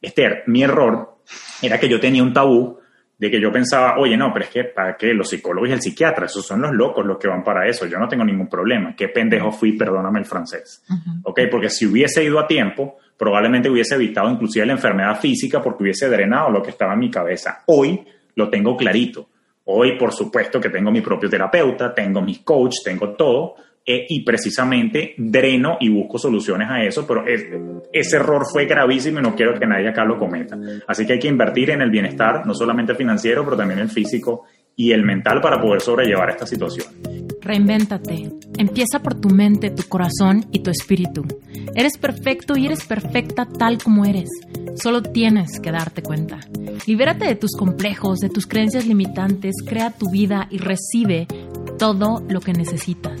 Esther, mi error era que yo tenía un tabú de que yo pensaba, oye, no, pero es que para qué los psicólogos y el psiquiatra, esos son los locos los que van para eso, yo no tengo ningún problema, qué pendejo fui, perdóname el francés, ¿ok? Porque si hubiese ido a tiempo, probablemente hubiese evitado inclusive la enfermedad física porque hubiese drenado lo que estaba en mi cabeza. Hoy lo tengo clarito. Hoy, por supuesto, que tengo mi propio terapeuta, tengo mis coach, tengo todo, eh, y precisamente dreno y busco soluciones a eso, pero ese error fue gravísimo y no quiero que nadie acá lo cometa. Así que hay que invertir en el bienestar, no solamente financiero, pero también el físico y el mental para poder sobrellevar esta situación. Reinvéntate. Empieza por tu mente, tu corazón y tu espíritu. Eres perfecto y eres perfecta tal como eres. Solo tienes que darte cuenta. Libérate de tus complejos, de tus creencias limitantes, crea tu vida y recibe todo lo que necesitas.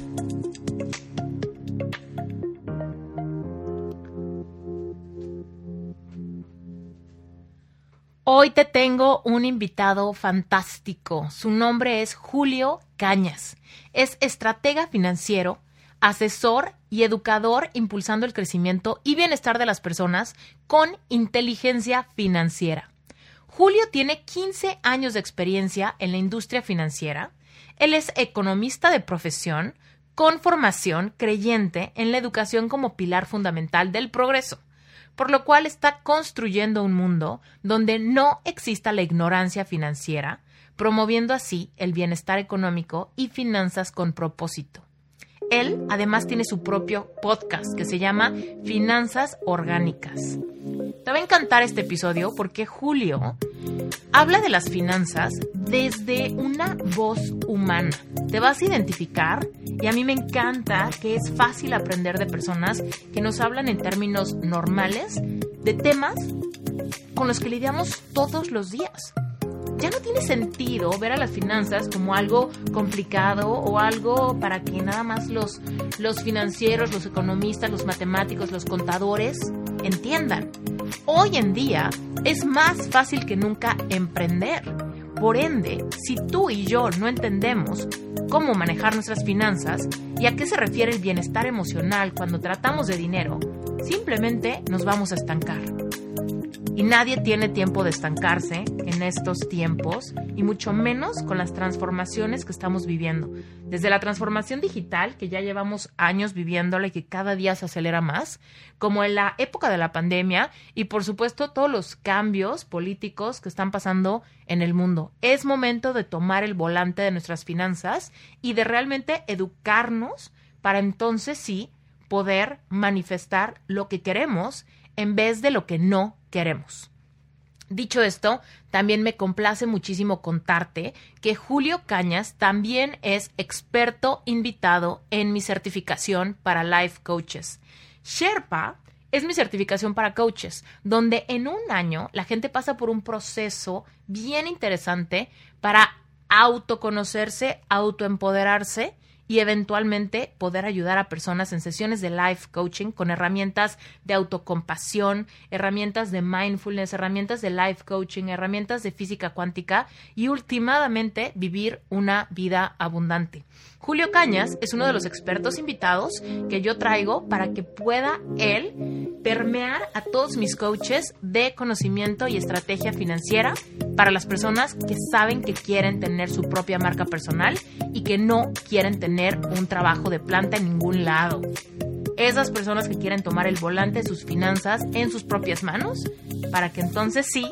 Hoy te tengo un invitado fantástico. Su nombre es Julio Cañas. Es estratega financiero, asesor y educador impulsando el crecimiento y bienestar de las personas con inteligencia financiera. Julio tiene 15 años de experiencia en la industria financiera. Él es economista de profesión con formación creyente en la educación como pilar fundamental del progreso por lo cual está construyendo un mundo donde no exista la ignorancia financiera, promoviendo así el bienestar económico y finanzas con propósito. Él además tiene su propio podcast que se llama Finanzas Orgánicas. Te va a encantar este episodio porque Julio habla de las finanzas desde una voz humana. Te vas a identificar y a mí me encanta que es fácil aprender de personas que nos hablan en términos normales de temas con los que lidiamos todos los días ya no tiene sentido ver a las finanzas como algo complicado o algo para que nada más los, los financieros, los economistas, los matemáticos, los contadores entiendan. Hoy en día es más fácil que nunca emprender. Por ende, si tú y yo no entendemos cómo manejar nuestras finanzas y a qué se refiere el bienestar emocional cuando tratamos de dinero, simplemente nos vamos a estancar. Y nadie tiene tiempo de estancarse en estos tiempos y mucho menos con las transformaciones que estamos viviendo. Desde la transformación digital, que ya llevamos años viviéndola y que cada día se acelera más, como en la época de la pandemia y por supuesto todos los cambios políticos que están pasando en el mundo. Es momento de tomar el volante de nuestras finanzas y de realmente educarnos para entonces sí poder manifestar lo que queremos en vez de lo que no queremos. Dicho esto, también me complace muchísimo contarte que Julio Cañas también es experto invitado en mi certificación para Life Coaches. Sherpa es mi certificación para coaches, donde en un año la gente pasa por un proceso bien interesante para autoconocerse, autoempoderarse y eventualmente poder ayudar a personas en sesiones de life coaching con herramientas de autocompasión, herramientas de mindfulness, herramientas de life coaching, herramientas de física cuántica y últimamente vivir una vida abundante. Julio Cañas es uno de los expertos invitados que yo traigo para que pueda él permear a todos mis coaches de conocimiento y estrategia financiera para las personas que saben que quieren tener su propia marca personal y que no quieren tener un trabajo de planta en ningún lado. Esas personas que quieren tomar el volante de sus finanzas en sus propias manos para que entonces sí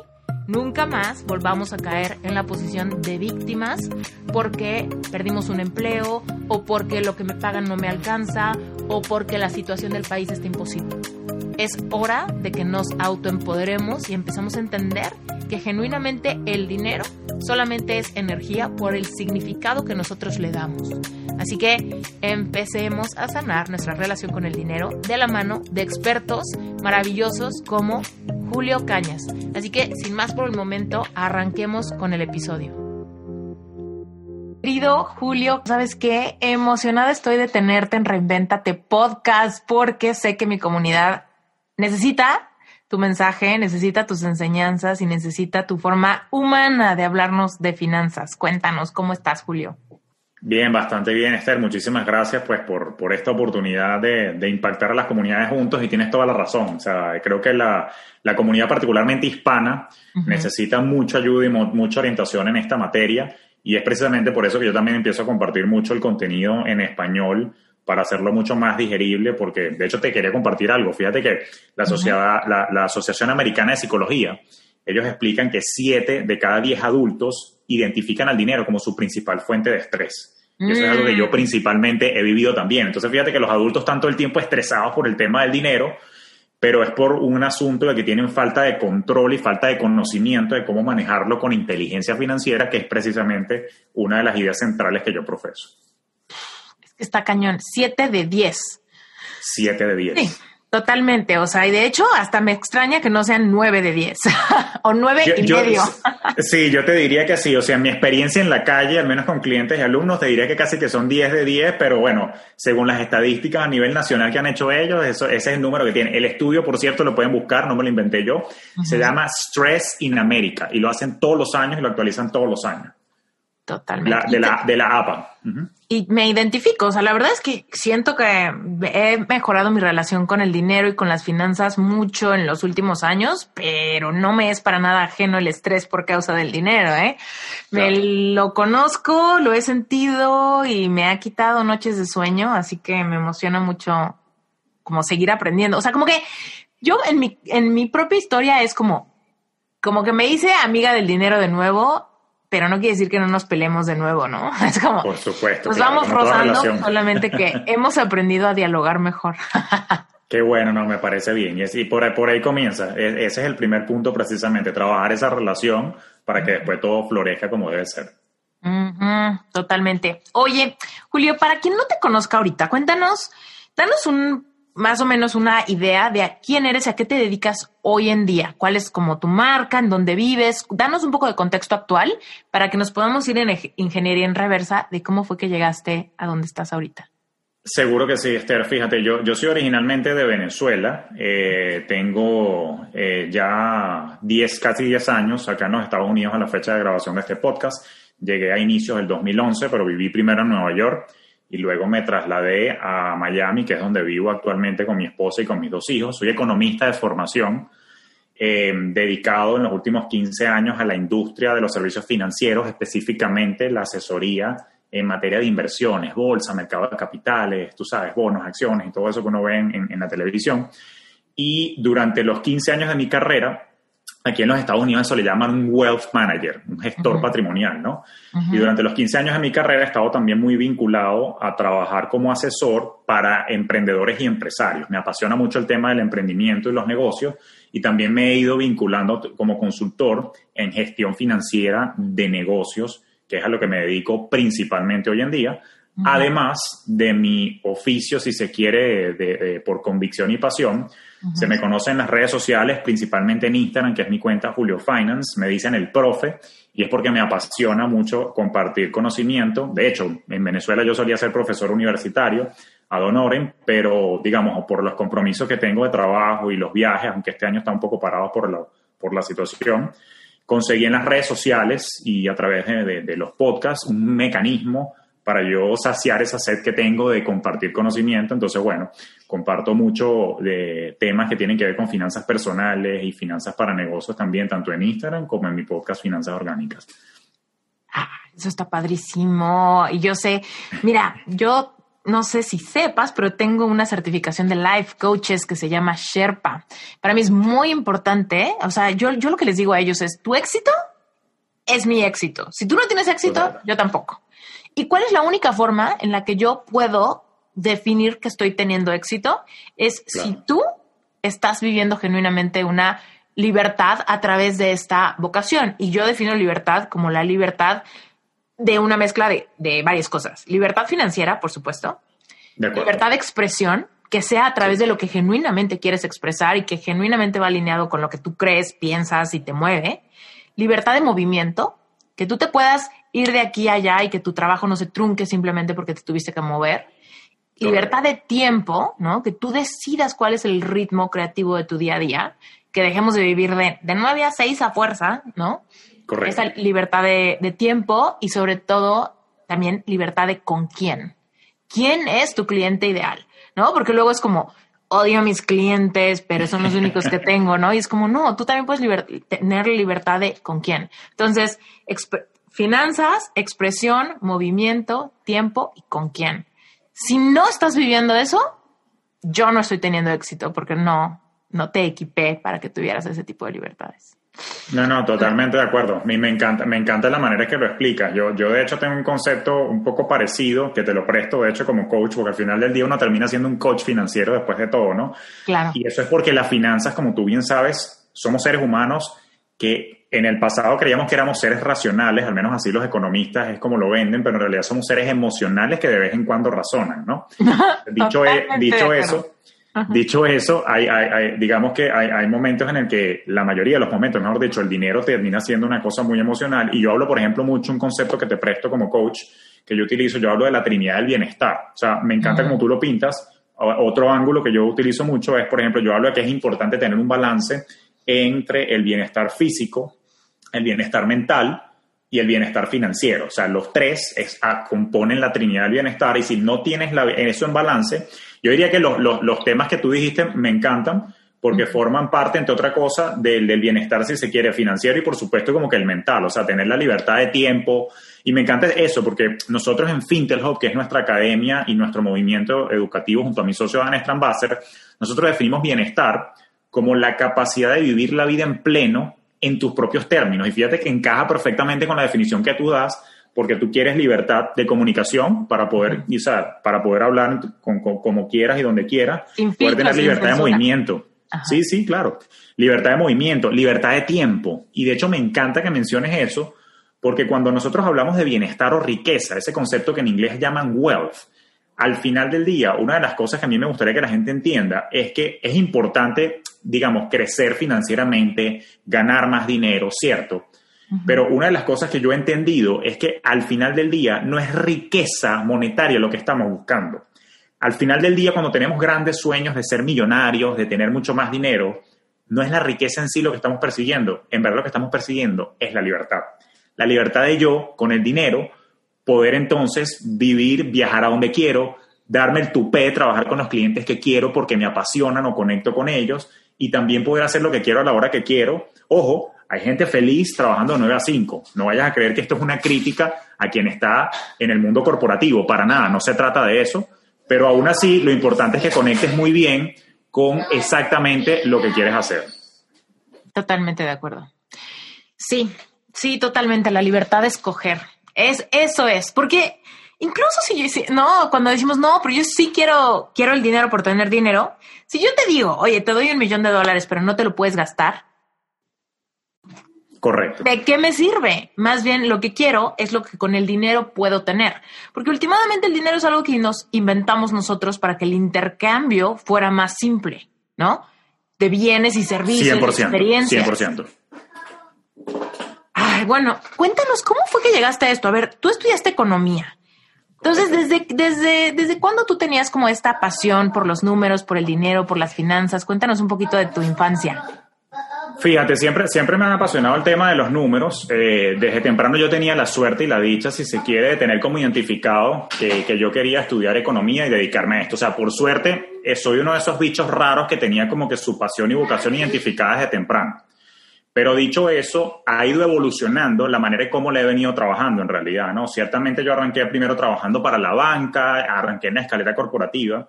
nunca más volvamos a caer en la posición de víctimas porque perdimos un empleo o porque lo que me pagan no me alcanza o porque la situación del país está imposible. Es hora de que nos autoempoderemos y empezamos a entender que genuinamente el dinero solamente es energía por el significado que nosotros le damos. Así que empecemos a sanar nuestra relación con el dinero de la mano de expertos maravillosos como Julio Cañas. Así que, sin más por el momento, arranquemos con el episodio. Querido Julio, ¿sabes qué? Emocionada estoy de tenerte en Reinventate Podcast porque sé que mi comunidad necesita tu mensaje, necesita tus enseñanzas y necesita tu forma humana de hablarnos de finanzas. Cuéntanos, ¿cómo estás, Julio? Bien, bastante bien, Esther. Muchísimas gracias pues por, por esta oportunidad de, de, impactar a las comunidades juntos y tienes toda la razón. O sea, creo que la, la comunidad particularmente hispana uh -huh. necesita mucha ayuda y mucha orientación en esta materia y es precisamente por eso que yo también empiezo a compartir mucho el contenido en español para hacerlo mucho más digerible, porque de hecho te quería compartir algo. Fíjate que la, sociedad, la, la Asociación Americana de Psicología, ellos explican que 7 de cada 10 adultos identifican al dinero como su principal fuente de estrés. Y eso es algo que yo principalmente he vivido también. Entonces, fíjate que los adultos están todo el tiempo estresados por el tema del dinero, pero es por un asunto de que tienen falta de control y falta de conocimiento de cómo manejarlo con inteligencia financiera, que es precisamente una de las ideas centrales que yo profeso. Está cañón. Siete de diez. Siete de diez. Sí. Totalmente, o sea, y de hecho hasta me extraña que no sean nueve de diez o nueve yo, y yo, medio. sí, yo te diría que sí, o sea, mi experiencia en la calle, al menos con clientes y alumnos, te diría que casi que son diez de diez, pero bueno, según las estadísticas a nivel nacional que han hecho ellos, eso, ese es el número que tiene. El estudio, por cierto, lo pueden buscar, no me lo inventé yo, uh -huh. se llama Stress in America y lo hacen todos los años y lo actualizan todos los años. Totalmente. La, de, la, de la APA. Uh -huh. Y me identifico, o sea, la verdad es que siento que he mejorado mi relación con el dinero y con las finanzas mucho en los últimos años, pero no me es para nada ajeno el estrés por causa del dinero, ¿eh? Claro. Me lo conozco, lo he sentido y me ha quitado noches de sueño, así que me emociona mucho como seguir aprendiendo. O sea, como que yo en mi, en mi propia historia es como, como que me hice amiga del dinero de nuevo pero no quiere decir que no nos peleemos de nuevo, ¿no? Es como, por supuesto, nos claro, vamos rozando, solamente que hemos aprendido a dialogar mejor. Qué bueno, no, me parece bien. Y, es, y por, ahí, por ahí comienza. E, ese es el primer punto precisamente, trabajar esa relación para que después todo florezca como debe ser. Uh -huh, totalmente. Oye, Julio, para quien no te conozca ahorita, cuéntanos, danos un más o menos una idea de a quién eres a qué te dedicas hoy en día. ¿Cuál es como tu marca? ¿En dónde vives? Danos un poco de contexto actual para que nos podamos ir en ingeniería en reversa de cómo fue que llegaste a donde estás ahorita. Seguro que sí, Esther. Fíjate, yo, yo soy originalmente de Venezuela. Eh, tengo eh, ya 10, casi 10 años acá en los Estados Unidos a la fecha de grabación de este podcast. Llegué a inicios del 2011, pero viví primero en Nueva York y luego me trasladé a Miami, que es donde vivo actualmente con mi esposa y con mis dos hijos. Soy economista de formación, eh, dedicado en los últimos 15 años a la industria de los servicios financieros, específicamente la asesoría en materia de inversiones, bolsa, mercado de capitales, tú sabes, bonos, acciones y todo eso que uno ve en, en la televisión. Y durante los 15 años de mi carrera, Aquí en los Estados Unidos eso le llaman un wealth manager, un gestor uh -huh. patrimonial, ¿no? Uh -huh. Y durante los 15 años de mi carrera he estado también muy vinculado a trabajar como asesor para emprendedores y empresarios. Me apasiona mucho el tema del emprendimiento y los negocios y también me he ido vinculando como consultor en gestión financiera de negocios, que es a lo que me dedico principalmente hoy en día, uh -huh. además de mi oficio, si se quiere, de, de, por convicción y pasión, Uh -huh. Se me conoce en las redes sociales, principalmente en Instagram, que es mi cuenta Julio Finance. Me dicen el profe y es porque me apasiona mucho compartir conocimiento. De hecho, en Venezuela yo solía ser profesor universitario ad honorem, pero digamos, por los compromisos que tengo de trabajo y los viajes, aunque este año está un poco parado por la, por la situación, conseguí en las redes sociales y a través de, de, de los podcasts un mecanismo para yo saciar esa sed que tengo de compartir conocimiento. Entonces, bueno, comparto mucho de temas que tienen que ver con finanzas personales y finanzas para negocios también, tanto en Instagram como en mi podcast Finanzas Orgánicas. Ah, eso está padrísimo. Y yo sé, mira, yo no sé si sepas, pero tengo una certificación de life coaches que se llama Sherpa. Para mí es muy importante. O sea, yo, yo lo que les digo a ellos es, tu éxito es mi éxito. Si tú no tienes éxito, yo tampoco. ¿Y cuál es la única forma en la que yo puedo definir que estoy teniendo éxito? Es claro. si tú estás viviendo genuinamente una libertad a través de esta vocación. Y yo defino libertad como la libertad de una mezcla de, de varias cosas. Libertad financiera, por supuesto. De libertad de expresión, que sea a través de lo que genuinamente quieres expresar y que genuinamente va alineado con lo que tú crees, piensas y te mueve. Libertad de movimiento, que tú te puedas ir de aquí a allá y que tu trabajo no se trunque simplemente porque te tuviste que mover. Libertad de tiempo, ¿no? Que tú decidas cuál es el ritmo creativo de tu día a día, que dejemos de vivir de, de 9 a 6 a fuerza, ¿no? Correcto. Esa libertad de, de tiempo y sobre todo también libertad de con quién. ¿Quién es tu cliente ideal? ¿No? Porque luego es como, odio a mis clientes, pero son los únicos que tengo, ¿no? Y es como, no, tú también puedes liber tener libertad de con quién. Entonces, finanzas, expresión, movimiento, tiempo y con quién. Si no estás viviendo eso, yo no estoy teniendo éxito porque no, no te equipé para que tuvieras ese tipo de libertades. No, no, totalmente de acuerdo. A mí me encanta, me encanta la manera que lo explicas. Yo, yo de hecho tengo un concepto un poco parecido que te lo presto, de hecho, como coach, porque al final del día uno termina siendo un coach financiero después de todo, ¿no? Claro. Y eso es porque las finanzas, como tú bien sabes, somos seres humanos que en el pasado creíamos que éramos seres racionales, al menos así los economistas es como lo venden, pero en realidad somos seres emocionales que de vez en cuando razonan, ¿no? dicho, e, dicho eso, Dicho eso, hay, hay, digamos que hay, hay, momentos en el que la mayoría de los momentos, mejor dicho, el dinero termina siendo una cosa muy emocional. Y yo hablo, por ejemplo, mucho un concepto que te presto como coach, que yo utilizo, yo hablo de la Trinidad del Bienestar. O sea, me encanta como tú lo pintas. Otro ángulo que yo utilizo mucho es, por ejemplo, yo hablo de que es importante tener un balance entre el bienestar físico, el bienestar mental y el bienestar financiero. O sea, los tres es, a, componen la Trinidad del Bienestar y si no tienes la, eso en balance, yo diría que los, los, los temas que tú dijiste me encantan porque forman parte, entre otra cosa, del, del, bienestar, si se quiere, financiero y por supuesto como que el mental, o sea, tener la libertad de tiempo. Y me encanta eso, porque nosotros en Fintelhub, que es nuestra academia y nuestro movimiento educativo junto a mi socio Dan Strambasser, nosotros definimos bienestar como la capacidad de vivir la vida en pleno en tus propios términos. Y fíjate que encaja perfectamente con la definición que tú das porque tú quieres libertad de comunicación para poder, sea, para poder hablar con, con, como quieras y donde quieras, Sin poder tener libertad de movimiento. Ajá. Sí, sí, claro. Libertad de movimiento, libertad de tiempo. Y de hecho me encanta que menciones eso, porque cuando nosotros hablamos de bienestar o riqueza, ese concepto que en inglés llaman wealth, al final del día, una de las cosas que a mí me gustaría que la gente entienda es que es importante, digamos, crecer financieramente, ganar más dinero, ¿cierto? Pero una de las cosas que yo he entendido es que al final del día no es riqueza monetaria lo que estamos buscando. Al final del día, cuando tenemos grandes sueños de ser millonarios, de tener mucho más dinero, no es la riqueza en sí lo que estamos persiguiendo. En verdad lo que estamos persiguiendo es la libertad. La libertad de yo, con el dinero, poder entonces vivir, viajar a donde quiero, darme el tupé, trabajar con los clientes que quiero porque me apasionan o conecto con ellos y también poder hacer lo que quiero a la hora que quiero. Ojo, hay gente feliz trabajando de 9 a 5. No vayas a creer que esto es una crítica a quien está en el mundo corporativo. Para nada, no se trata de eso. Pero aún así, lo importante es que conectes muy bien con exactamente lo que quieres hacer. Totalmente de acuerdo. Sí, sí, totalmente. La libertad de escoger. Es, eso es. Porque incluso si, si, no, cuando decimos, no, pero yo sí quiero, quiero el dinero por tener dinero. Si yo te digo, oye, te doy un millón de dólares, pero no te lo puedes gastar. Correcto. ¿De qué me sirve? Más bien lo que quiero es lo que con el dinero puedo tener. Porque últimamente el dinero es algo que nos inventamos nosotros para que el intercambio fuera más simple, ¿no? De bienes y servicios, 100%, de experiencias. 100%. Ay, bueno, cuéntanos, ¿cómo fue que llegaste a esto? A ver, tú estudiaste economía. Entonces, ¿desde, desde, ¿desde cuándo tú tenías como esta pasión por los números, por el dinero, por las finanzas? Cuéntanos un poquito de tu infancia. Fíjate, siempre, siempre me ha apasionado el tema de los números. Eh, desde temprano yo tenía la suerte y la dicha, si se quiere, de tener como identificado que, que, yo quería estudiar economía y dedicarme a esto. O sea, por suerte, eh, soy uno de esos bichos raros que tenía como que su pasión y vocación identificadas desde temprano. Pero dicho eso, ha ido evolucionando la manera en cómo le he venido trabajando en realidad, ¿no? Ciertamente yo arranqué primero trabajando para la banca, arranqué en la escalera corporativa,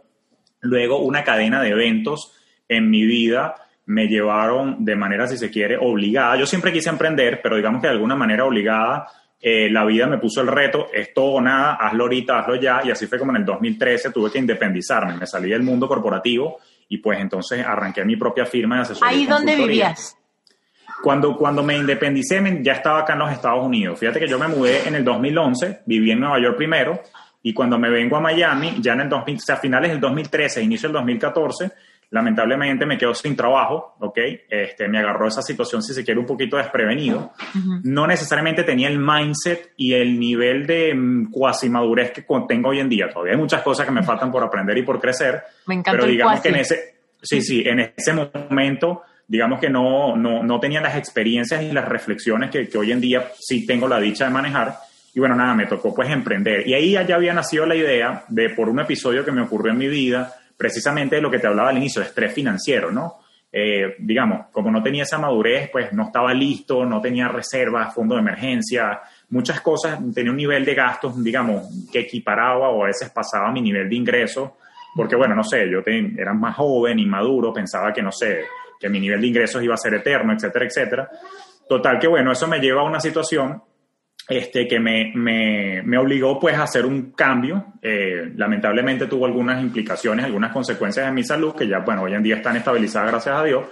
luego una cadena de eventos en mi vida me llevaron de manera, si se quiere, obligada. Yo siempre quise emprender, pero digamos que de alguna manera obligada, eh, la vida me puso el reto, es todo o nada, hazlo ahorita, hazlo ya, y así fue como en el 2013 tuve que independizarme, me salí del mundo corporativo y pues entonces arranqué mi propia firma de asesoría. ¿Ahí dónde vivías? Cuando, cuando me independicé, ya estaba acá en los Estados Unidos. Fíjate que yo me mudé en el 2011, viví en Nueva York primero, Y cuando me vengo a Miami, ya en el 2000, o sea, finales del 2013, inicio del 2014, lamentablemente me quedo sin trabajo, ¿ok? Este, me agarró esa situación, si se quiere, un poquito desprevenido. No necesariamente tenía el mindset y el nivel de mm, cuasi madurez que tengo hoy en día. Todavía hay muchas cosas que me faltan por aprender y por crecer. Me encanta pero el digamos cuasi. que en ese, sí, sí, en ese momento, digamos que no, no, no tenía las experiencias y las reflexiones que, que hoy en día sí tengo la dicha de manejar. Y bueno, nada, me tocó pues emprender. Y ahí ya había nacido la idea de, por un episodio que me ocurrió en mi vida, precisamente de lo que te hablaba al inicio, de estrés financiero, ¿no? Eh, digamos, como no tenía esa madurez, pues no estaba listo, no tenía reservas, fondo de emergencia, muchas cosas, tenía un nivel de gastos, digamos, que equiparaba o a veces pasaba mi nivel de ingreso, porque bueno, no sé, yo te- era más joven, inmaduro, pensaba que no sé, que mi nivel de ingresos iba a ser eterno, etcétera, etcétera. Total que bueno, eso me lleva a una situación este, que me, me, me obligó pues a hacer un cambio. Eh, lamentablemente tuvo algunas implicaciones, algunas consecuencias en mi salud que ya, bueno, hoy en día están estabilizadas gracias a Dios.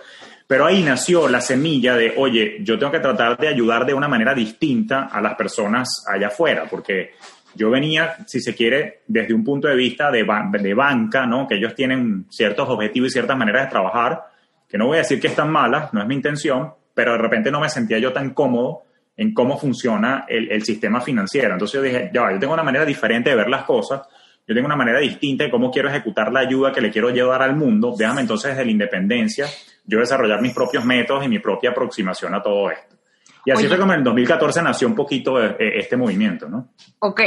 Pero ahí nació la semilla de, oye, yo tengo que tratar de ayudar de una manera distinta a las personas allá afuera, porque yo venía, si se quiere, desde un punto de vista de, de banca, ¿no? Que ellos tienen ciertos objetivos y ciertas maneras de trabajar, que no voy a decir que están malas, no es mi intención, pero de repente no me sentía yo tan cómodo en cómo funciona el, el sistema financiero. Entonces yo dije, ya, yo tengo una manera diferente de ver las cosas, yo tengo una manera distinta de cómo quiero ejecutar la ayuda que le quiero llevar al mundo. Déjame entonces desde la independencia yo desarrollar mis propios métodos y mi propia aproximación a todo esto. Y así Oye. fue como en el 2014 nació un poquito eh, este movimiento, ¿no? Ok.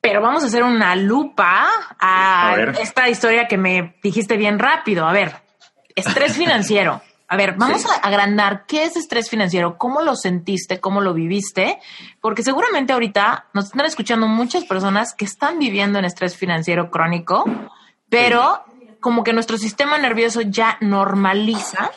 Pero vamos a hacer una lupa a, A esta historia que me dijiste bien rápido. A ver, estrés financiero. A ver, vamos Sí. a agrandar qué es estrés financiero, cómo lo sentiste, cómo lo viviste, porque seguramente ahorita nos están escuchando muchas personas que están viviendo en estrés financiero crónico, pero como que nuestro sistema nervioso ya normaliza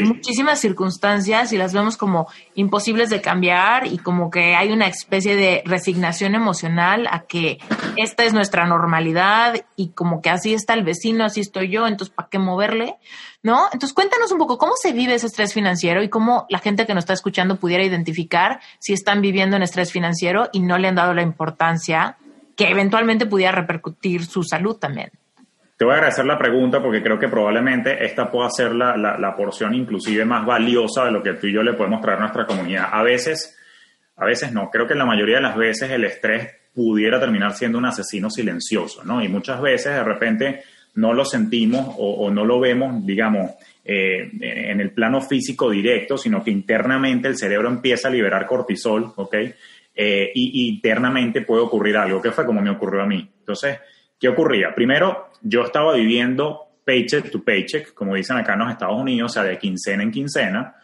Muchísimas circunstancias y las vemos como imposibles de cambiar y como que hay una especie de resignación emocional a que esta es nuestra normalidad y como que así está el vecino, así estoy yo, entonces ¿para qué moverle? ¿No? Entonces cuéntanos un poco cómo se vive ese estrés financiero y cómo la gente que nos está escuchando pudiera identificar si están viviendo en estrés financiero y no le han dado la importancia que eventualmente pudiera repercutir su salud también. Te voy a agradecer la pregunta porque creo que probablemente esta pueda ser la, la, porción inclusive más valiosa de lo que tú y yo le podemos traer a nuestra comunidad. A veces, a veces no, creo que la mayoría de las veces el estrés pudiera terminar siendo un asesino silencioso, ¿no? Y muchas veces de repente no lo sentimos o, o no lo vemos, digamos, eh, en el plano físico directo, sino que internamente el cerebro empieza a liberar cortisol, ¿ok? Eh, y, y internamente puede ocurrir algo, que fue como me ocurrió a mí. Entonces, ¿qué ocurría? Primero, yo estaba viviendo paycheck to paycheck, como dicen acá en los Estados Unidos, o sea, de quincena en quincena.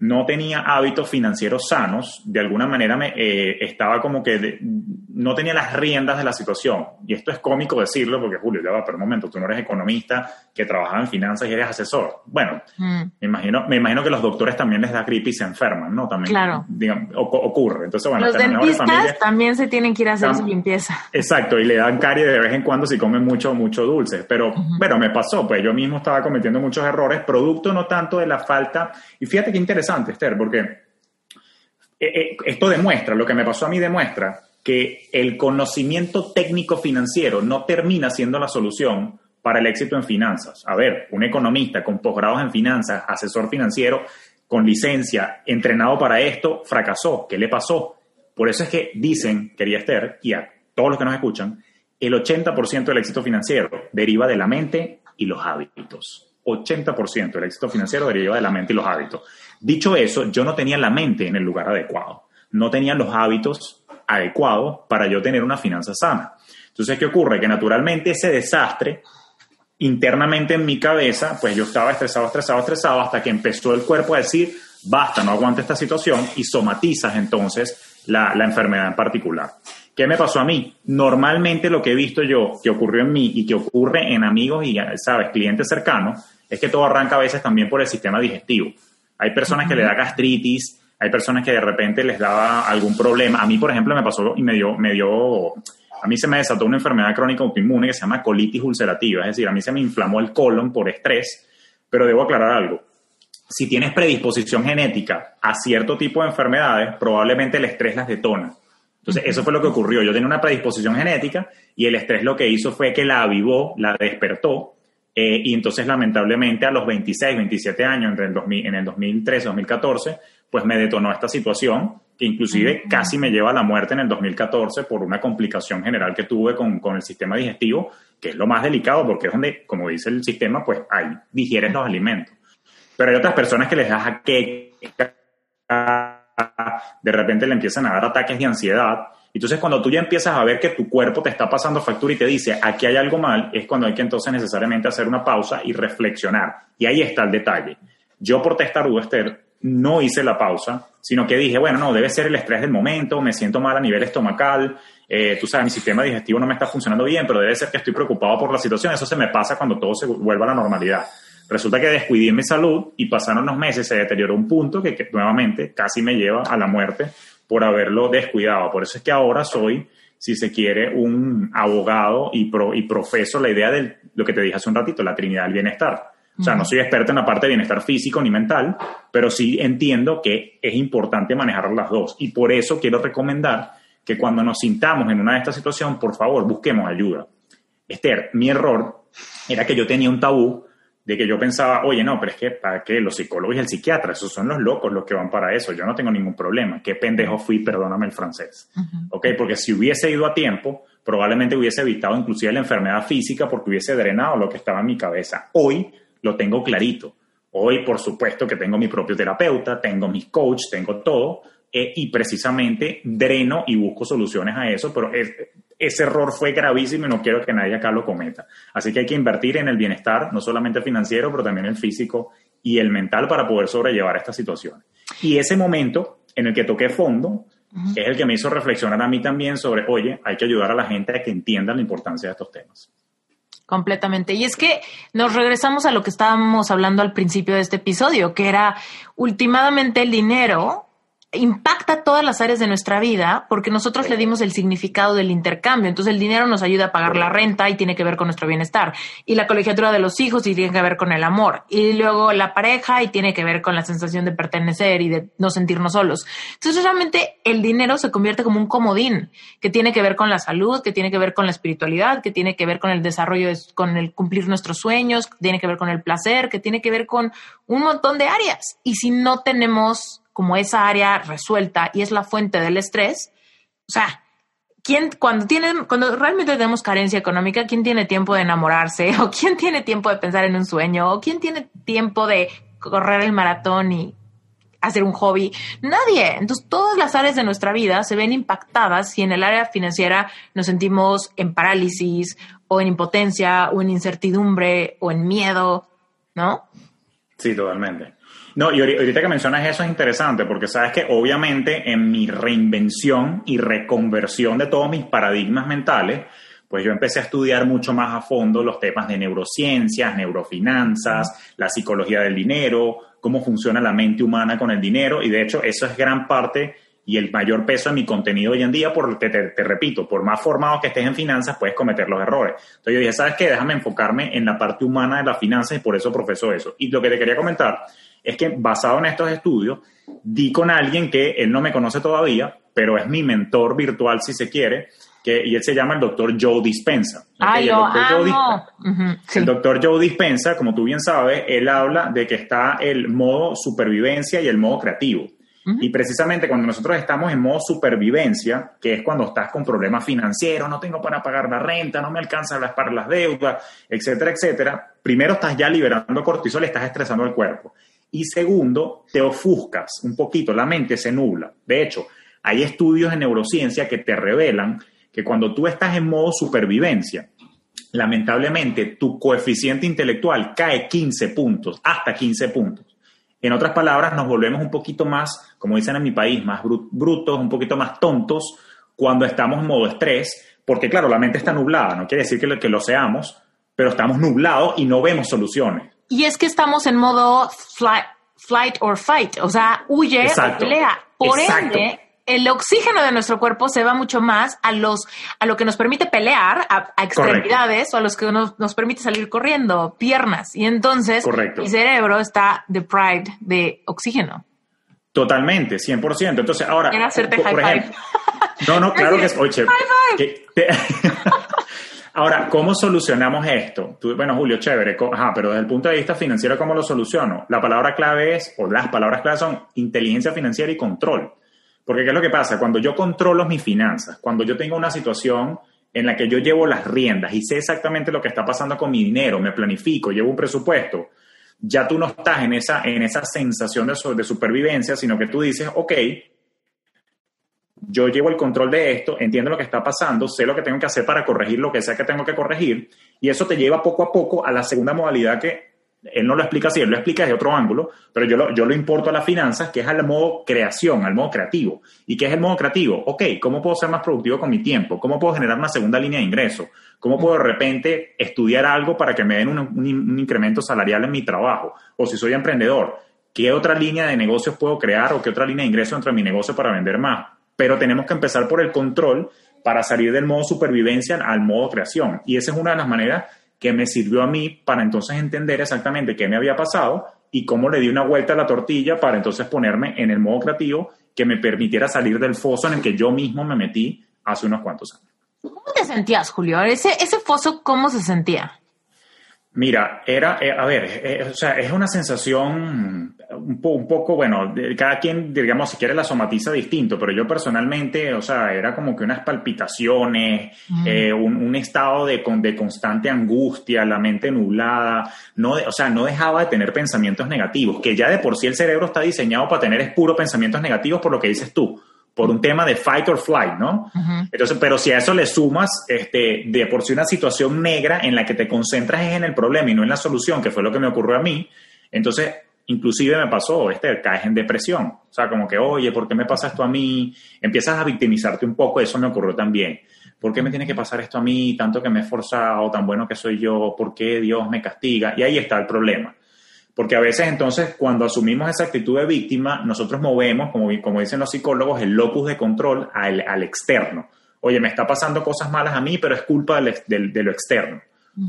No tenía hábitos financieros sanos, de alguna manera me eh, estaba como que de- no tenía las riendas de la situación. Y esto es cómico decirlo porque, Julio, ya va, pero un momento, tú no eres economista que trabaja en finanzas y eres asesor. Bueno, Mm. me imagino, me imagino que los doctores también les da gripe y se enferman, ¿no? También, Claro. digamos, ocurre. Entonces, bueno, Los dentistas también se tienen que ir a hacer su limpieza. Exacto, y le dan caries de vez en cuando si comen mucho, mucho dulce. Pero, bueno, me pasó, pues yo mismo estaba cometiendo muchos errores, producto no tanto de la falta. Y fíjate qué interesante, Esther, porque eh, eh, esto demuestra, lo que me pasó a mí demuestra que el conocimiento técnico financiero no termina siendo la solución para el éxito en finanzas. A ver, un economista con posgrados en finanzas, asesor financiero, con licencia, entrenado para esto, fracasó. ¿Qué le pasó? Por eso es que dicen, quería Esther, y a todos los que nos escuchan, el 80% del éxito financiero deriva de la mente y los hábitos. 80% del éxito financiero deriva de la mente y los hábitos. Dicho eso, yo no tenía la mente en el lugar adecuado. No tenía los hábitos adecuados para yo tener una finanza sana. Entonces, ¿qué ocurre? Que naturalmente ese desastre internamente en mi cabeza, pues yo estaba estresado, estresado, estresado, hasta que empezó el cuerpo a decir, basta, no aguanta esta situación, y somatizas entonces la, la enfermedad en particular. ¿Qué me pasó a mí? Normalmente lo que he visto yo, que ocurrió en mí y que ocurre en amigos y, sabes, clientes cercanos, es que todo arranca a veces también por el sistema digestivo. Hay personas que le da gastritis, hay personas que de repente les da algún problema. A mí, por ejemplo, me pasó y me dio, me dio, a mí se me desató una enfermedad crónica autoinmune que se llama colitis ulcerativa, es decir, a mí se me inflamó el colon por estrés, pero debo aclarar algo. Si tienes predisposición genética a cierto tipo de enfermedades, probablemente el estrés las detona. Entonces, eso fue lo que ocurrió. Yo tenía una predisposición genética y el estrés lo que hizo fue que la avivó, la despertó. Eh, y entonces, lamentablemente, a los 26, 27 años, entre el 2000, en el 2013, 2014, pues me detonó esta situación que inclusive casi me lleva a la muerte en el 2014 por una complicación general que tuve con, con, el sistema digestivo, que es lo más delicado porque es donde, como dice el sistema, pues ahí digieres los alimentos. Pero hay otras personas que les da que de repente le empiezan a dar ataques de ansiedad. Entonces, cuando tú ya empiezas a ver que tu cuerpo te está pasando factura y te dice, aquí hay algo mal, es cuando hay que entonces necesariamente hacer una pausa y reflexionar. Y ahí está el detalle. Yo por testarudo, Esther, no hice la pausa, sino que dije, bueno, no, debe ser el estrés del momento, me siento mal a nivel estomacal, eh, tú sabes, mi sistema digestivo no me está funcionando bien, pero debe ser que estoy preocupado por la situación. Eso se me pasa cuando todo se vuelva a la normalidad. Resulta que descuidé mi salud y pasaron unos meses, se deterioró un punto que, nuevamente casi me lleva a la muerte por haberlo descuidado. Por eso es que ahora soy, si se quiere, un abogado y, pro, y profeso la idea de lo que te dije hace un ratito, la Trinidad del Bienestar. O sea, no soy experto en la parte de bienestar físico ni mental, pero sí entiendo que es importante manejar las dos. Y por eso quiero recomendar que cuando nos sintamos en una de estas situaciones, por favor, busquemos ayuda. Esther, mi error era que yo tenía un tabú de que yo pensaba, oye, no, pero es que para qué los psicólogos y el psiquiatra, esos son los locos los que van para eso, yo no tengo ningún problema, qué pendejo fui, perdóname el francés, ¿ok? Porque si hubiese ido a tiempo, probablemente hubiese evitado inclusive la enfermedad física porque hubiese drenado lo que estaba en mi cabeza. Hoy lo tengo clarito. Hoy, por supuesto, que tengo mi propio terapeuta, tengo mis coach, tengo todo, eh, y precisamente dreno y busco soluciones a eso, pero ese error fue gravísimo y no quiero que nadie acá lo cometa. Así que hay que invertir en el bienestar, no solamente financiero, pero también el físico y el mental para poder sobrellevar esta situación. Y ese momento en el que toqué fondo es el que me hizo reflexionar a mí también sobre, oye, hay que ayudar a la gente a que entienda la importancia de estos temas. Completamente. Y es que nos regresamos a lo que estábamos hablando al principio de este episodio, que era últimamente el dinero impacta todas las áreas de nuestra vida porque nosotros le dimos el significado del intercambio. Entonces el dinero nos ayuda a pagar la renta y tiene que ver con nuestro bienestar. Y la colegiatura de los hijos y tiene que ver con el amor. Y luego la pareja y tiene que ver con la sensación de pertenecer y de no sentirnos solos. Entonces realmente el dinero se convierte como un comodín que tiene que ver con la salud, que tiene que ver con la espiritualidad, que tiene que ver con el desarrollo, con el cumplir nuestros sueños, que tiene que ver con el placer, que tiene que ver con un montón de áreas. Y si no tenemos como esa área resuelta y es la fuente del estrés, o sea, ¿quién, cuando, tienen, cuando realmente tenemos carencia económica, ¿quién tiene tiempo de enamorarse? ¿O quién tiene tiempo de pensar en un sueño? ¿O quién tiene tiempo de correr el maratón y hacer un hobby? Nadie. Entonces, todas las áreas de nuestra vida se ven impactadas si en el área financiera nos sentimos en parálisis o en impotencia o en incertidumbre o en miedo, ¿no? Sí, totalmente. No, y ahorita que mencionas eso es interesante porque sabes que obviamente en mi reinvención y reconversión de todos mis paradigmas mentales, pues yo empecé a estudiar mucho más a fondo los temas de neurociencias, neurofinanzas, la psicología del dinero, cómo funciona la mente humana con el dinero y de hecho eso es gran parte y el mayor peso de mi contenido hoy en día, porque te, te, repito, por más formado que estés en finanzas, puedes cometer los errores. Entonces yo dije, ¿sabes qué? Déjame enfocarme en la parte humana de las finanzas y por eso profeso eso. Y lo que te quería comentar es que basado en estos estudios, di con alguien que él no me conoce todavía, pero es mi mentor virtual si se quiere, que, y él se llama el doctor Joe Dispensa. Ay, el, doctor el doctor Joe Dispensa, como tú bien sabes, él habla de que está el modo supervivencia y el modo creativo. Y precisamente cuando nosotros estamos en modo supervivencia, que es cuando estás con problemas financieros, no tengo para pagar la renta, no me alcanza para las deudas, etcétera, etcétera, primero estás ya liberando cortisol y estás estresando el cuerpo. Y segundo, te ofuscas un poquito, la mente se nubla. De hecho, hay estudios de neurociencia que te revelan que cuando tú estás en modo supervivencia, lamentablemente tu coeficiente intelectual cae 15 puntos, hasta 15 puntos. En otras palabras, nos volvemos un poquito más, como dicen en mi país, más brutos, un poquito más tontos cuando estamos en modo estrés, porque claro, la mente está nublada, no quiere decir que lo, que lo seamos, pero estamos nublados y no vemos soluciones. Y es que estamos en modo flight, or fight, o sea, huye o pelea. Por ende, el oxígeno de nuestro cuerpo se va mucho más a los a lo que nos permite pelear, a, extremidades o a los que nos, nos, permite salir corriendo, piernas. Y entonces el cerebro está deprived de oxígeno. Totalmente, 100%. Entonces, ahora, por, ejemplo, No, no, claro que es. Oye, que te- Ahora, ¿cómo solucionamos esto? Bueno, Julio, chévere, ajá, pero desde el punto de vista financiero, ¿cómo lo soluciono? La palabra clave es, o las palabras clave son inteligencia financiera y control. Porque ¿qué es lo que pasa? Cuando yo controlo mis finanzas, cuando yo tengo una situación en la que yo llevo las riendas y sé exactamente lo que está pasando con mi dinero, me planifico, llevo un presupuesto, ya tú no estás en esa, en esa sensación de, de supervivencia, sino que tú dices, ok, yo llevo el control de esto, entiendo lo que está pasando, sé lo que tengo que hacer para corregir lo que sea que tengo que corregir, y eso te lleva poco a poco a la segunda modalidad que él no lo explica así, él lo explica desde otro ángulo, pero yo lo, importo a las finanzas, que es al modo creación, al modo creativo. ¿Y qué es el modo creativo? Ok, ¿cómo puedo ser más productivo con mi tiempo? ¿Cómo puedo generar una segunda línea de ingreso? ¿Cómo puedo de repente estudiar algo para que me den un, un- un incremento salarial en mi trabajo? O si soy emprendedor, ¿qué otra línea de negocios puedo crear o qué otra línea de ingreso entre mi negocio para vender más? Pero tenemos que empezar por el control para salir del modo supervivencia al modo creación. Y esa es una de las maneras que me sirvió a mí para entonces entender exactamente qué me había pasado y cómo le di una vuelta a la tortilla para entonces ponerme en el modo creativo que me permitiera salir del foso en el que yo mismo me metí hace unos cuantos años. ¿Cómo te sentías, Julio? Ese, foso, ¿cómo se sentía? Mira, era, eh, a ver, eh, o sea, es una sensación un, po- un poco, bueno, de- cada quien, digamos, si quiere la somatiza distinto, pero yo personalmente, o sea, era como que unas palpitaciones, eh, un, un estado de, con- de constante angustia, la mente nublada, no, de- o sea, no dejaba de tener pensamientos negativos, que ya de por sí el cerebro está diseñado para tener es puro pensamientos negativos por lo que dices tú, por un tema de fight or flight, ¿no? Entonces, pero si a eso le sumas este, de por sí una situación negra en la que te concentras es en el problema y no en la solución, que fue lo que me ocurrió a mí, entonces inclusive me pasó, este, caes en depresión. O sea, como que, oye, ¿por qué me pasa esto a mí? Empiezas a victimizarte un poco, eso me ocurrió también. ¿Por qué me tiene que pasar esto a mí? Tanto que me he esforzado, tan bueno que soy yo, ¿por qué Dios me castiga? Y ahí está el problema. Porque a veces entonces cuando asumimos esa actitud de víctima, nosotros movemos, como, como dicen los psicólogos, el locus de control al, al externo. Oye, me está pasando cosas malas a mí, pero es culpa del del- de lo externo.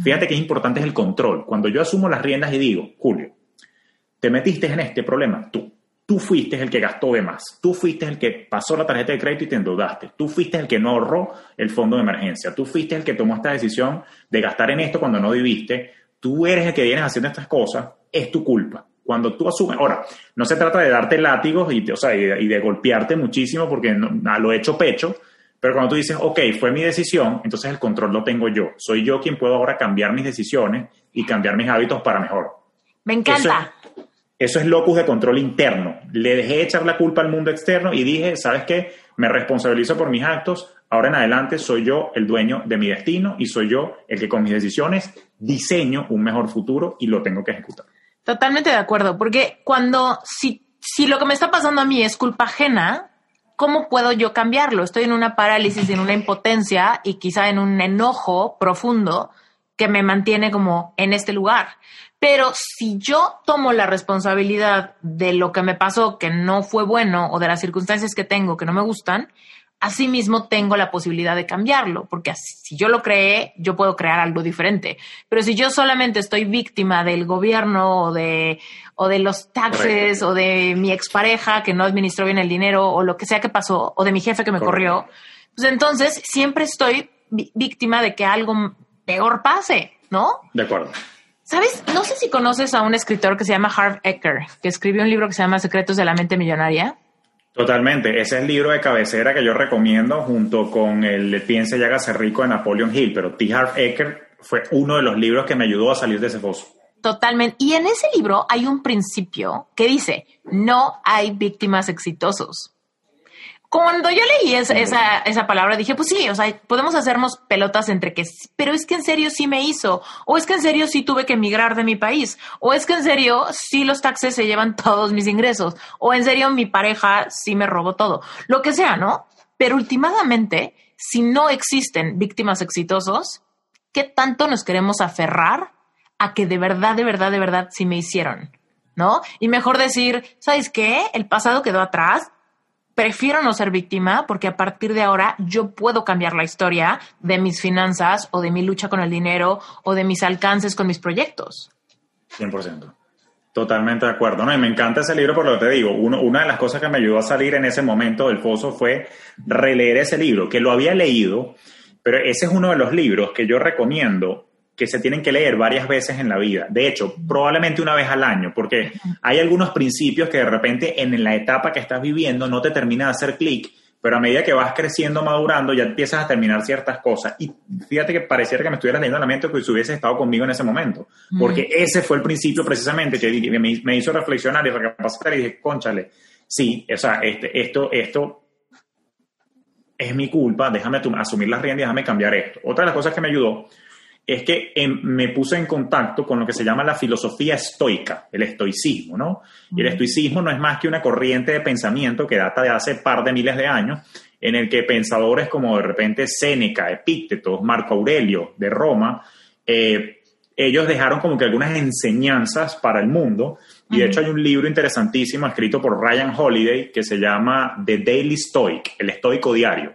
Fíjate que es importante es el control. Cuando yo asumo las riendas y digo, Julio, te metiste en este problema tú. Tú fuiste el que gastó de más. Tú fuiste el que pasó la tarjeta de crédito y te endeudaste. Tú fuiste el que no ahorró el fondo de emergencia. Tú fuiste el que tomó esta decisión de gastar en esto cuando no viviste. Tú eres el que vienes haciendo estas cosas. Es tu culpa. Cuando tú asumes, ahora, no se trata de darte látigos y, te- o sea, y, de, y de golpearte muchísimo porque no- a lo hecho pecho, pero cuando tú dices, ok, fue mi decisión, entonces el control lo tengo yo. Soy yo quien puedo ahora cambiar mis decisiones y cambiar mis hábitos para mejor. Me encanta. Eso es locus de control interno. Le dejé de echar la culpa al mundo externo y dije, ¿sabes qué? Me responsabilizo por mis actos. Ahora en adelante soy yo el dueño de mi destino y soy yo el que con mis decisiones diseño un mejor futuro y lo tengo que ejecutar. Totalmente de acuerdo, porque cuando, si, si lo que me está pasando a mí es culpa ajena, ¿cómo puedo yo cambiarlo? Estoy en una parálisis, en una impotencia y quizá en un enojo profundo que me mantiene como en este lugar. Pero si yo tomo la responsabilidad de lo que me pasó que no fue bueno o de las circunstancias que tengo que no me gustan, asimismo tengo la posibilidad de cambiarlo, porque si yo lo creé, yo puedo crear algo diferente. Pero si yo solamente estoy víctima del gobierno o de, o de los taxes o de mi expareja que no administró bien el dinero o lo que sea que pasó o de mi jefe que me Correcto. corrió, pues entonces siempre estoy víctima de que algo peor pase, ¿no? De acuerdo. ¿Sabes? No sé si conoces a un escritor que se llama Harv Eker, que escribió un libro que se llama Secretos de la Mente Millonaria. Totalmente. Ese es el libro de cabecera que yo recomiendo junto con el Piense y hágase rico de Napoleon Hill. Pero T. Harv Eker fue uno de los libros que me ayudó a salir de ese foso. Totalmente. Y en ese libro hay un principio que dice, no hay víctimas exitosos. Cuando yo leí esa, esa, esa palabra, dije, pues sí, o sea, podemos hacernos pelotas entre que, pero es que en serio sí me hizo, o es que en serio sí tuve que emigrar de mi país, o es que en serio sí los taxes se llevan todos mis ingresos, o en serio mi pareja sí me robó todo, lo que sea, ¿no? Pero últimamente, si no existen víctimas exitosos, ¿qué tanto nos queremos aferrar a que de verdad, de verdad, de verdad sí me hicieron? ¿No? Y mejor decir, ¿sabes qué? El pasado quedó atrás. Prefiero no ser víctima porque a partir de ahora yo puedo cambiar la historia de mis finanzas o de mi lucha con el dinero o de mis alcances con mis proyectos. 100%. Totalmente de acuerdo, ¿no? Y me encanta ese libro por lo que te digo. Uno, una de las cosas que me ayudó a salir en ese momento del foso fue releer ese libro, que lo había leído, pero ese es uno de los libros que yo recomiendo que se tienen que leer varias veces en la vida. De hecho, probablemente una vez al año, porque hay algunos principios que de repente en la etapa que estás viviendo no te termina de hacer clic pero a medida que vas creciendo, madurando, ya empiezas a terminar ciertas cosas. Y fíjate que pareciera que me estuvieras leyendo la mente que si hubiese estado conmigo en ese momento. Porque ese fue el principio precisamente que me, hizo reflexionar y recapacitar y dije, conchale, sí, o sea, este, esto, esto es mi culpa, déjame asumir las riendas y déjame cambiar esto. Otra de las cosas que me ayudó es que me puse en contacto con lo que se llama la filosofía estoica, el estoicismo, ¿no? Y el estoicismo no es más que una corriente de pensamiento que data de hace par de miles de años, en el que pensadores como de repente Séneca, Epícteto, Marco Aurelio de Roma, eh, ellos dejaron como que algunas enseñanzas para el mundo. Y de hecho hay un libro interesantísimo escrito por Ryan Holiday que se llama The Daily Stoic, el estoico diario.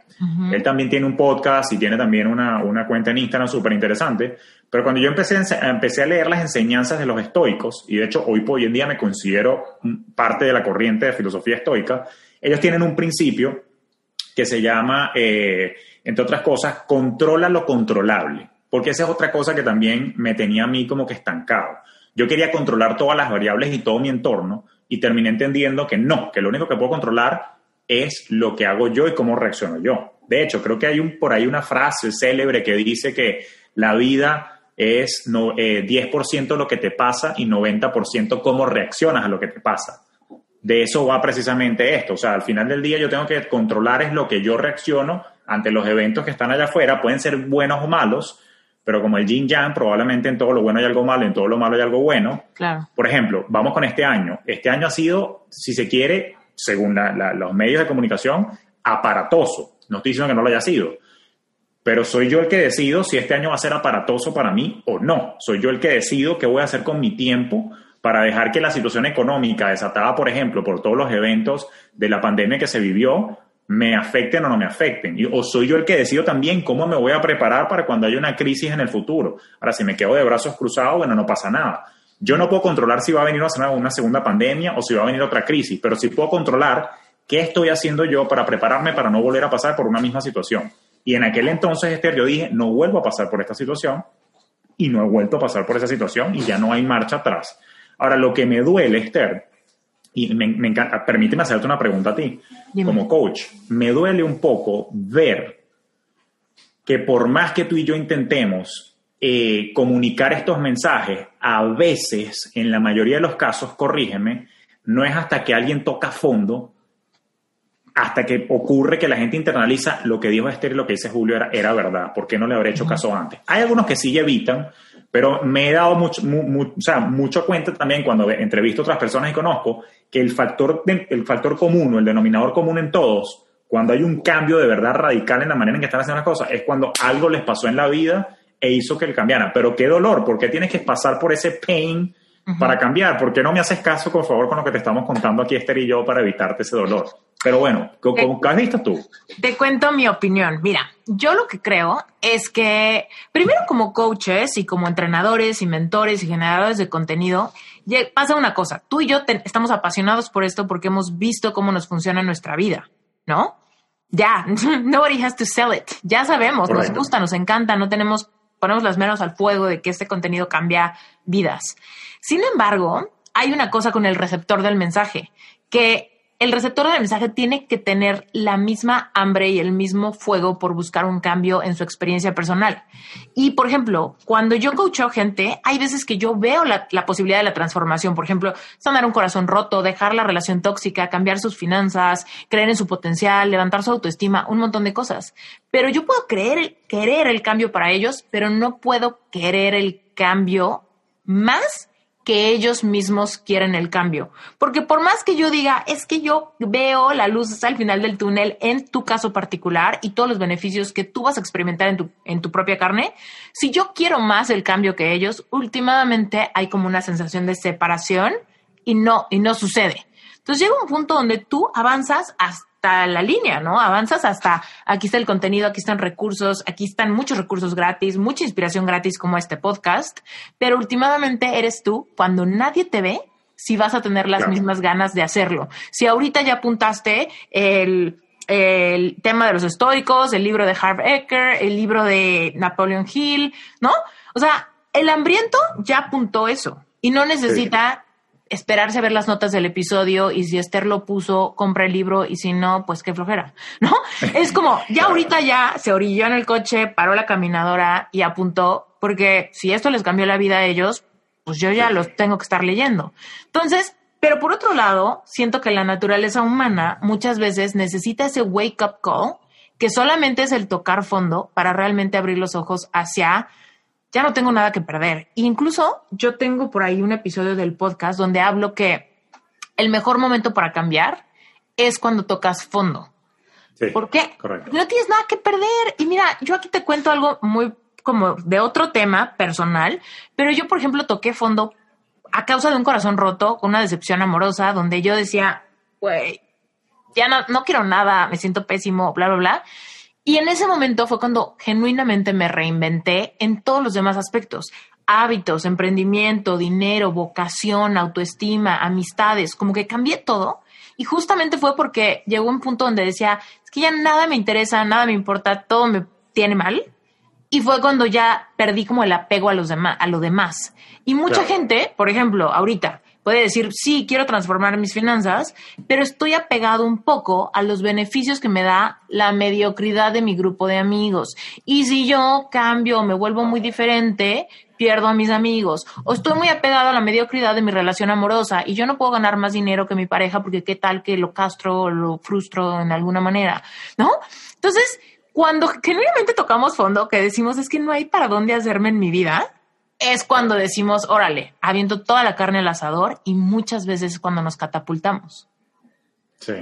Él también tiene un podcast y tiene también una, una cuenta en Instagram súper interesante. Pero cuando yo empecé, empecé a leer las enseñanzas de los estoicos, y de hecho hoy, hoy en día me considero parte de la corriente de filosofía estoica, ellos tienen un principio que se llama, eh, entre otras cosas, controla lo controlable. Porque esa es otra cosa que también me tenía a mí como que estancado. Yo quería controlar todas las variables y todo mi entorno y terminé entendiendo que no, que lo único que puedo controlar es lo que hago yo y cómo reacciono yo. De hecho, creo que hay un, por ahí una frase célebre que dice que la vida es no, 10% eh, lo que te pasa y 90% cómo reaccionas a lo que te pasa. De eso va precisamente esto. O sea, al final del día yo tengo que controlar es lo que yo reacciono ante los eventos que están allá afuera. Pueden ser buenos o malos, pero como el yin yang, probablemente en todo lo bueno hay algo malo, en todo lo malo hay algo bueno. Claro. Por ejemplo, vamos con este año. Este año ha sido, si se quiere, según los medios de comunicación, aparatoso. No estoy diciendo que no lo haya sido, pero soy yo el que decido si este año va a ser aparatoso para mí o no. Soy yo el que decido qué voy a hacer con mi tiempo para dejar que la situación económica desatada, por ejemplo, por todos los eventos de la pandemia que se vivió, me afecten o no me afecten. o soy yo el que decido también cómo me voy a preparar para cuando haya una crisis en el futuro. Ahora, si me quedo de brazos cruzados, bueno, no pasa nada. Yo no puedo controlar si va a venir una segunda pandemia o si va a venir otra crisis, pero sí puedo controlar qué estoy haciendo yo para prepararme para no volver a pasar por una misma situación. Y en aquel entonces, Esther, yo dije, no vuelvo a pasar por esta situación y no he vuelto a pasar por esa situación y ya no hay marcha atrás. Ahora, lo que me duele, Esther, y me, encanta, permíteme hacerte una pregunta a ti, como coach, me duele un poco ver que por más que tú y yo intentemos eh, comunicar estos mensajes, a veces, en la mayoría de los casos, corrígeme, no es hasta que alguien toca fondo, hasta que ocurre que la gente internaliza lo que dijo Esther y lo que dice Julio era, era verdad. ¿Por qué no le habré hecho caso antes? Hay algunos que sí evitan, pero me he dado mucho, o sea, mucho cuenta también cuando entrevisto a otras personas y conozco que el factor, el factor común o el denominador común en todos, cuando hay un cambio de verdad radical en la manera en que están haciendo las cosas, es cuando algo les pasó en la vida e hizo que él cambiara. Pero qué dolor, ¿por qué tienes que pasar por ese pain para cambiar? ¿Por qué no me haces caso, por favor, con lo que te estamos contando aquí Esther y yo para evitarte ese dolor? Pero bueno, ¿cómo, ¿qué has visto tú? Te cuento mi opinión. Mira, yo lo que creo es que, primero como coaches y como entrenadores y mentores y generadores de contenido, pasa una cosa. Tú y yo estamos apasionados por esto porque hemos visto cómo nos funciona nuestra vida, ¿no? Ya, nobody has to sell it. Ya sabemos, nos gusta, nos encanta, no tenemos ponemos las manos al fuego de que este contenido cambia vidas. Sin embargo, hay una cosa con el receptor del mensaje, que el receptor del mensaje tiene que tener la misma hambre y el mismo fuego por buscar un cambio en su experiencia personal. Y, por ejemplo, cuando yo coacho gente, hay veces que yo veo la, posibilidad de la transformación. Por ejemplo, sanar un corazón roto, dejar la relación tóxica, cambiar sus finanzas, creer en su potencial, levantar su autoestima, un montón de cosas. Pero yo puedo creer, querer el cambio para ellos, pero no puedo querer el cambio más que ellos mismos quieren el cambio. Porque por más que yo diga, es que yo veo la luz al final del túnel en tu caso particular y todos los beneficios que tú vas a experimentar en tu, en tu propia carne, si yo quiero más el cambio que ellos, últimamente hay como una sensación de separación y no, y no sucede. Entonces llega un punto donde tú avanzas hasta la línea, ¿no? Avanzas hasta aquí está el contenido, aquí están recursos, aquí están muchos recursos gratis, mucha inspiración gratis como este podcast, pero últimamente eres tú cuando nadie te ve si vas a tener las mismas ganas de hacerlo. Si ahorita ya apuntaste el, el tema de los estoicos, el libro de Harv Eker, el libro de Napoleon Hill, ¿no? O sea, el hambriento ya apuntó eso y no necesita esperarse a ver las notas del episodio y si Esther lo puso, compra el libro y si no, pues qué flojera, ¿no? Es como, ya ahorita ya se orilló en el coche, paró la caminadora y apuntó, porque si esto les cambió la vida a ellos, pues yo ya los tengo que estar leyendo. Entonces, pero por otro lado, siento que la naturaleza humana muchas veces necesita ese wake up call, que solamente es el tocar fondo para realmente abrir los ojos hacia ya no tengo nada que perder. incluso yo tengo por ahí un episodio del podcast donde hablo que el mejor momento para cambiar es cuando tocas fondo. ¿Por qué? Correcto. No tienes nada que perder. Y mira, yo aquí te cuento algo muy como de otro tema personal, pero yo, por ejemplo, toqué fondo a causa de un corazón roto, con una decepción amorosa, donde yo decía, güey, ya no, no quiero nada, me siento pésimo, bla, bla, bla. Y en ese momento fue cuando genuinamente me reinventé en todos los demás aspectos. Hábitos, emprendimiento, dinero, vocación, autoestima, amistades, como que cambié todo. Y justamente fue porque llegó un punto donde decía, es que ya nada me interesa, nada me importa, todo me tiene mal. Y fue cuando ya perdí como el apego a los demás, a lo demás. Y mucha gente, por ejemplo, ahorita, puede decir, sí, quiero transformar mis finanzas, pero estoy apegado un poco a los beneficios que me da la mediocridad de mi grupo de amigos. Y si yo cambio, me vuelvo muy diferente, pierdo a mis amigos. O estoy muy apegado a la mediocridad de mi relación amorosa y yo no puedo ganar más dinero que mi pareja porque qué tal que lo castro o lo frustro en alguna manera, ¿no? Entonces, cuando genuinamente tocamos fondo, que decimos es que no hay para dónde hacerme en mi vida, es cuando decimos, órale, aviento toda la carne al asador y muchas veces es cuando nos catapultamos. Sí,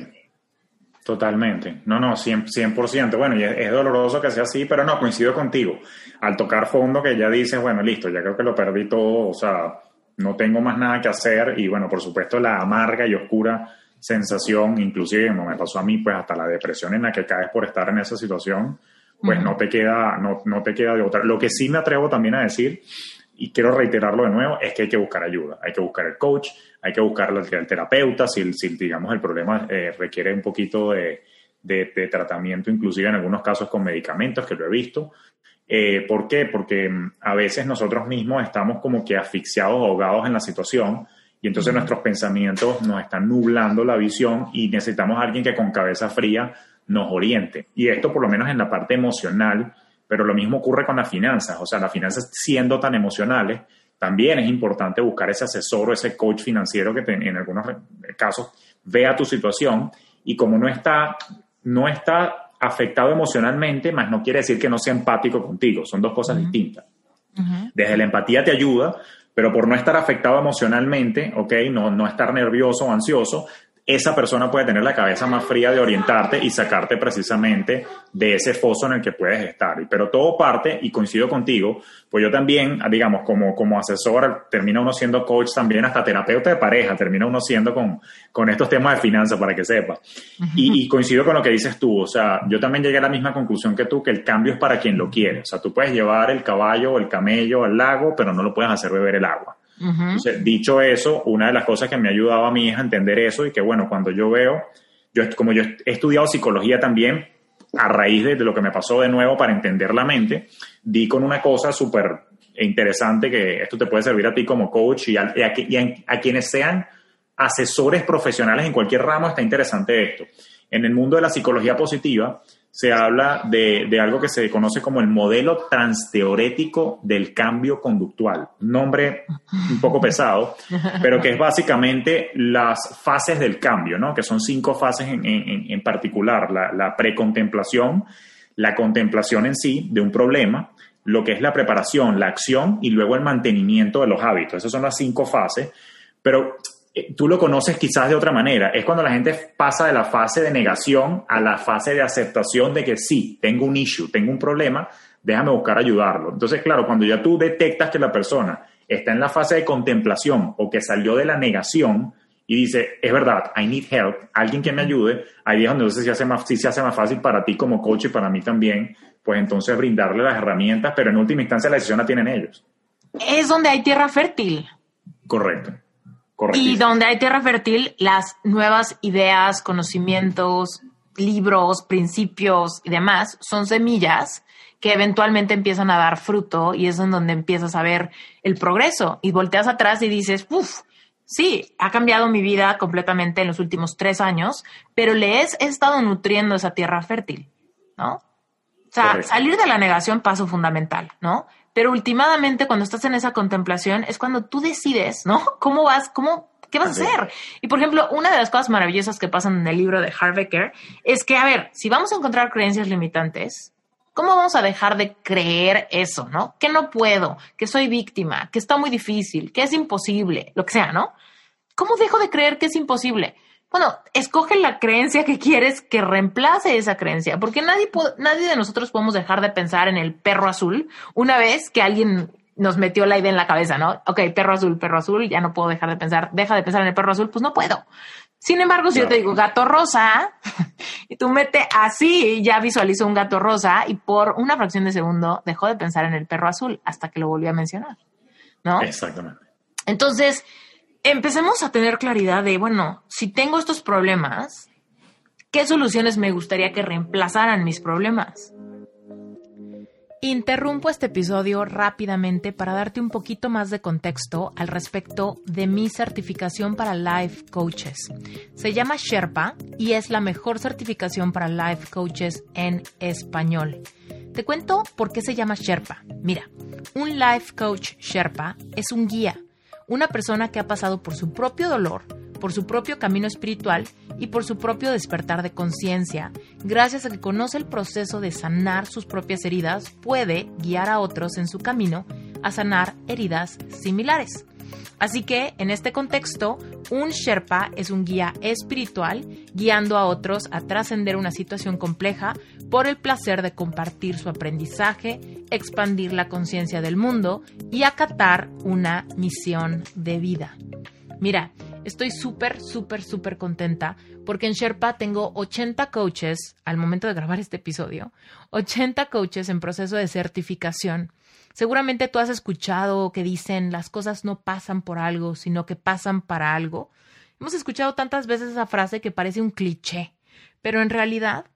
totalmente. No, no, 100%. Bueno, y es, doloroso que sea así, pero no, coincido contigo. Al tocar fondo que ya dices, bueno, listo, ya creo que lo perdí todo, o sea, no tengo más nada que hacer y bueno, por supuesto la amarga y oscura sensación, inclusive como me pasó a mí, pues hasta la depresión en la que caes por estar en esa situación, pues no te queda, no, no te queda de otra. Lo que sí me atrevo también a decir y quiero reiterarlo de nuevo, es que hay que buscar ayuda, hay que buscar el coach, hay que buscar el terapeuta, si, si digamos el problema eh, requiere un poquito de, de, tratamiento, inclusive en algunos casos con medicamentos, que lo he visto. Eh, ¿Por qué? Porque mm, a veces nosotros mismos estamos como que asfixiados, ahogados en la situación y entonces nuestros pensamientos nos están nublando la visión y necesitamos a alguien que con cabeza fría nos oriente. Y esto por lo menos en la parte emocional pero lo mismo ocurre con las finanzas, o sea, las finanzas siendo tan emocionales, también es importante buscar ese asesor o ese coach financiero que en algunos casos vea tu situación y como no está, no está afectado emocionalmente, más no quiere decir que no sea empático contigo, son dos cosas distintas. Desde la empatía te ayuda, pero por no estar afectado emocionalmente, ¿ok? No, no estar nervioso o ansioso, esa persona puede tener la cabeza más fría de orientarte y sacarte precisamente de ese foso en el que puedes estar. Pero todo parte, y coincido contigo, pues yo también, digamos, como, como asesor, termina uno siendo coach también, hasta terapeuta de pareja, termina uno siendo con, con estos temas de finanzas, para que sepa. y, y, coincido con lo que dices tú, o sea, yo también llegué a la misma conclusión que tú, que el cambio es para quien lo quiere. O sea, tú puedes llevar el caballo o el camello al lago, pero no lo puedes hacer beber el agua dicho eso, una de las cosas que me ha ayudado a mí es a entender eso y que, bueno, cuando yo veo, yo, como yo he estudiado psicología también, a raíz de, lo que me pasó de nuevo para entender la mente, di con una cosa súper interesante que esto te puede servir a ti como coach y a quienes sean asesores profesionales en cualquier ramo, está interesante esto. En el mundo de la psicología positiva, se habla de, algo que se conoce como el modelo transteorético del cambio conductual. Nombre un poco pesado, pero que es básicamente las fases del cambio, ¿no? Que son cinco fases en, particular. La, la precontemplación, la contemplación en sí de un problema, lo que es la preparación, la acción y luego el mantenimiento de los hábitos. Esas son las cinco fases. Pero tú lo conoces quizás de otra manera. Es cuando la gente pasa de la fase de negación a la fase de aceptación de que sí, tengo un issue, tengo un problema, déjame buscar ayudarlo. Entonces, claro, cuando ya tú detectas que la persona está en la fase de contemplación o que salió de la negación y dice, es verdad, I need help, alguien que me ayude, ahí es donde entonces se hace más, sí se hace más fácil para ti como coach y para mí también, pues entonces brindarle las herramientas, pero en última instancia la decisión la tienen ellos. Es donde hay tierra fértil. Correcto. Y donde hay tierra fértil, las nuevas ideas, conocimientos, libros, principios y demás son semillas que eventualmente empiezan a dar fruto y es en donde empiezas a ver el progreso y volteas atrás y dices, uff, sí, ha cambiado mi vida completamente en los últimos tres años, pero le he, estado nutriendo esa tierra fértil, ¿no? O sea, salir de la negación, paso fundamental, ¿no? Pero últimamente cuando estás en esa contemplación es cuando tú decides, ¿no? ¿Cómo vas? ¿Cómo? ¿Qué vas a hacer? Y por ejemplo, una de las cosas maravillosas que pasan en el libro de Harvecker es que, a ver, si vamos a encontrar creencias limitantes, ¿Cómo vamos a dejar de creer eso, no? Que no puedo, que soy víctima, que está muy difícil, que es imposible, lo que sea, ¿no? ¿Cómo dejo de creer que es imposible? Bueno, escoge la creencia que quieres que reemplace esa creencia, porque nadie, nadie de nosotros podemos dejar de pensar en el perro azul una vez que alguien nos metió la idea en la cabeza, ¿no? Ok, perro azul, perro azul, ya no puedo dejar de pensar, deja de pensar en el perro azul, pues no puedo. Sin embargo, si yo te digo gato rosa y tú mete así, ya visualizo un gato rosa y por una fracción de segundo dejó de pensar en el perro azul hasta que lo volví a mencionar. ¿No? Exactamente. Entonces, empecemos a tener claridad de, bueno, si tengo estos problemas, ¿qué soluciones me gustaría que reemplazaran mis problemas? Interrumpo este episodio rápidamente para darte un poquito más de contexto al respecto de mi certificación para Life Coaches. Se llama Sherpa y es la mejor certificación para Life Coaches en español. Te cuento por qué se llama Sherpa. Mira, un Life Coach Sherpa es un guía, una persona que ha pasado por su propio dolor, por su propio camino espiritual y por su propio despertar de conciencia, gracias a que conoce el proceso de sanar sus propias heridas, puede guiar a otros en su camino a sanar heridas similares. Así que, en este contexto, un Sherpa es un guía espiritual guiando a otros a trascender una situación compleja por el placer de compartir su aprendizaje, expandir la conciencia del mundo y acatar una misión de vida. Mira, Estoy súper, súper, súper contenta porque en Sherpa tengo 80 coaches al momento de grabar este episodio, 80 coaches en proceso de certificación. Seguramente tú has escuchado que dicen las cosas no pasan por algo, sino que pasan para algo. Hemos escuchado tantas veces esa frase que parece un cliché, pero en realidad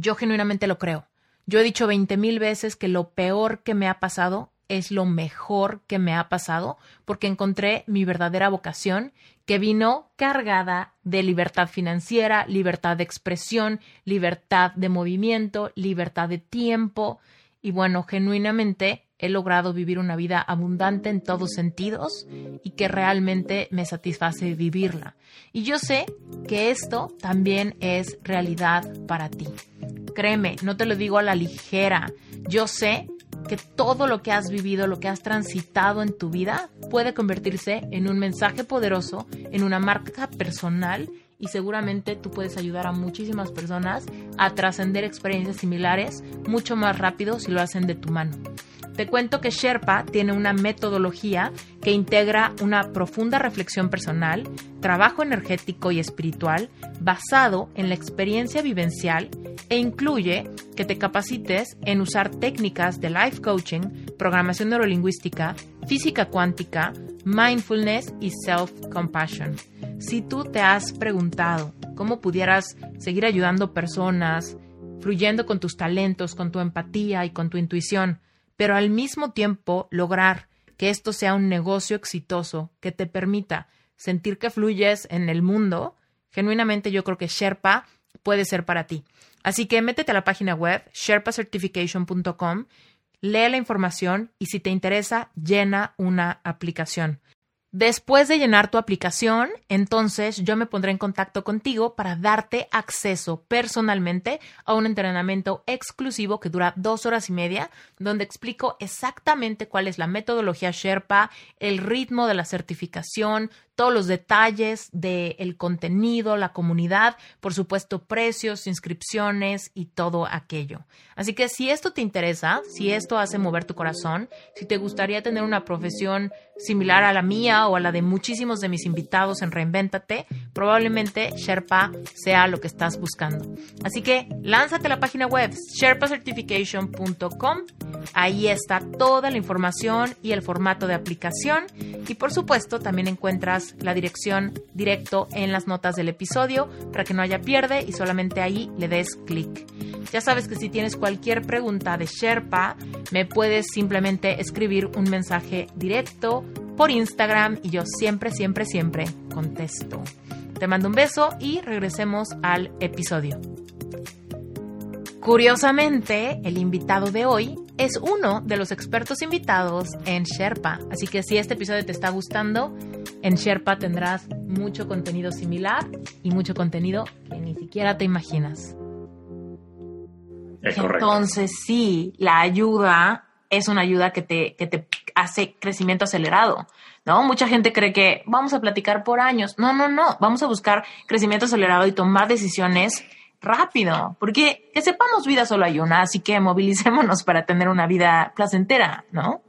yo genuinamente lo creo. Yo he dicho 20 mil veces que lo peor que me ha pasado es lo mejor que me ha pasado porque encontré mi verdadera vocación que vino cargada de libertad financiera, libertad de expresión, libertad de movimiento, libertad de tiempo y bueno, genuinamente he logrado vivir una vida abundante en todos sentidos y que realmente me satisface vivirla. Y yo sé que esto también es realidad para ti. Créeme, no te lo digo a la ligera. Yo sé que todo lo que has vivido, lo que has transitado en tu vida, puede convertirse en un mensaje poderoso, en una marca personal y seguramente tú puedes ayudar a muchísimas personas a trascender experiencias similares mucho más rápido si lo hacen de tu mano. Te cuento que Sherpa tiene una metodología que integra una profunda reflexión personal, trabajo energético y espiritual basado en la experiencia vivencial e incluye que te capacites en usar técnicas de life coaching, programación neurolingüística, física cuántica, mindfulness y self-compassion. Si tú te has preguntado cómo pudieras seguir ayudando personas, fluyendo con tus talentos, con tu empatía y con tu intuición, pero al mismo tiempo lograr que esto sea un negocio exitoso que te permita sentir que fluyes en el mundo, genuinamente yo creo que Sherpa puede ser para ti. Así que métete a la página web sherpacertification.com, lee la información y si te interesa, llena una aplicación. Después de llenar tu aplicación, entonces yo me pondré en contacto contigo para darte acceso personalmente a un entrenamiento exclusivo que dura dos horas y media, donde explico exactamente cuál es la metodología Sherpa, el ritmo de la certificación, todos los detalles del contenido, la comunidad, por supuesto precios, inscripciones y todo aquello. Así que si esto te interesa, si esto hace mover tu corazón, si te gustaría tener una profesión similar a la mía o a la de muchísimos de mis invitados en Reinvéntate, probablemente Sherpa sea lo que estás buscando. Así que lánzate a la página web sherpacertification.com. Ahí está toda la información y el formato de aplicación y por supuesto también encuentras la dirección directo en las notas del episodio para que no haya pierde y solamente ahí le des clic. Ya sabes que si tienes cualquier pregunta de Sherpa, me puedes simplemente escribir un mensaje directo por Instagram y yo siempre, siempre, siempre contesto. Te mando un beso y regresemos al episodio. Curiosamente, el invitado de hoy es uno de los expertos invitados en Sherpa. Así que si este episodio te está gustando, en Sherpa tendrás mucho contenido similar y mucho contenido que ni siquiera te imaginas. Entonces, sí, la ayuda es una ayuda que te, que te hace crecimiento acelerado. ¿no? Mucha gente cree que vamos a platicar por años. No, no, no. Vamos a buscar crecimiento acelerado y tomar decisiones rápido, porque que sepamos vida solo hay una, así que movilicémonos para tener una vida placentera, ¿no?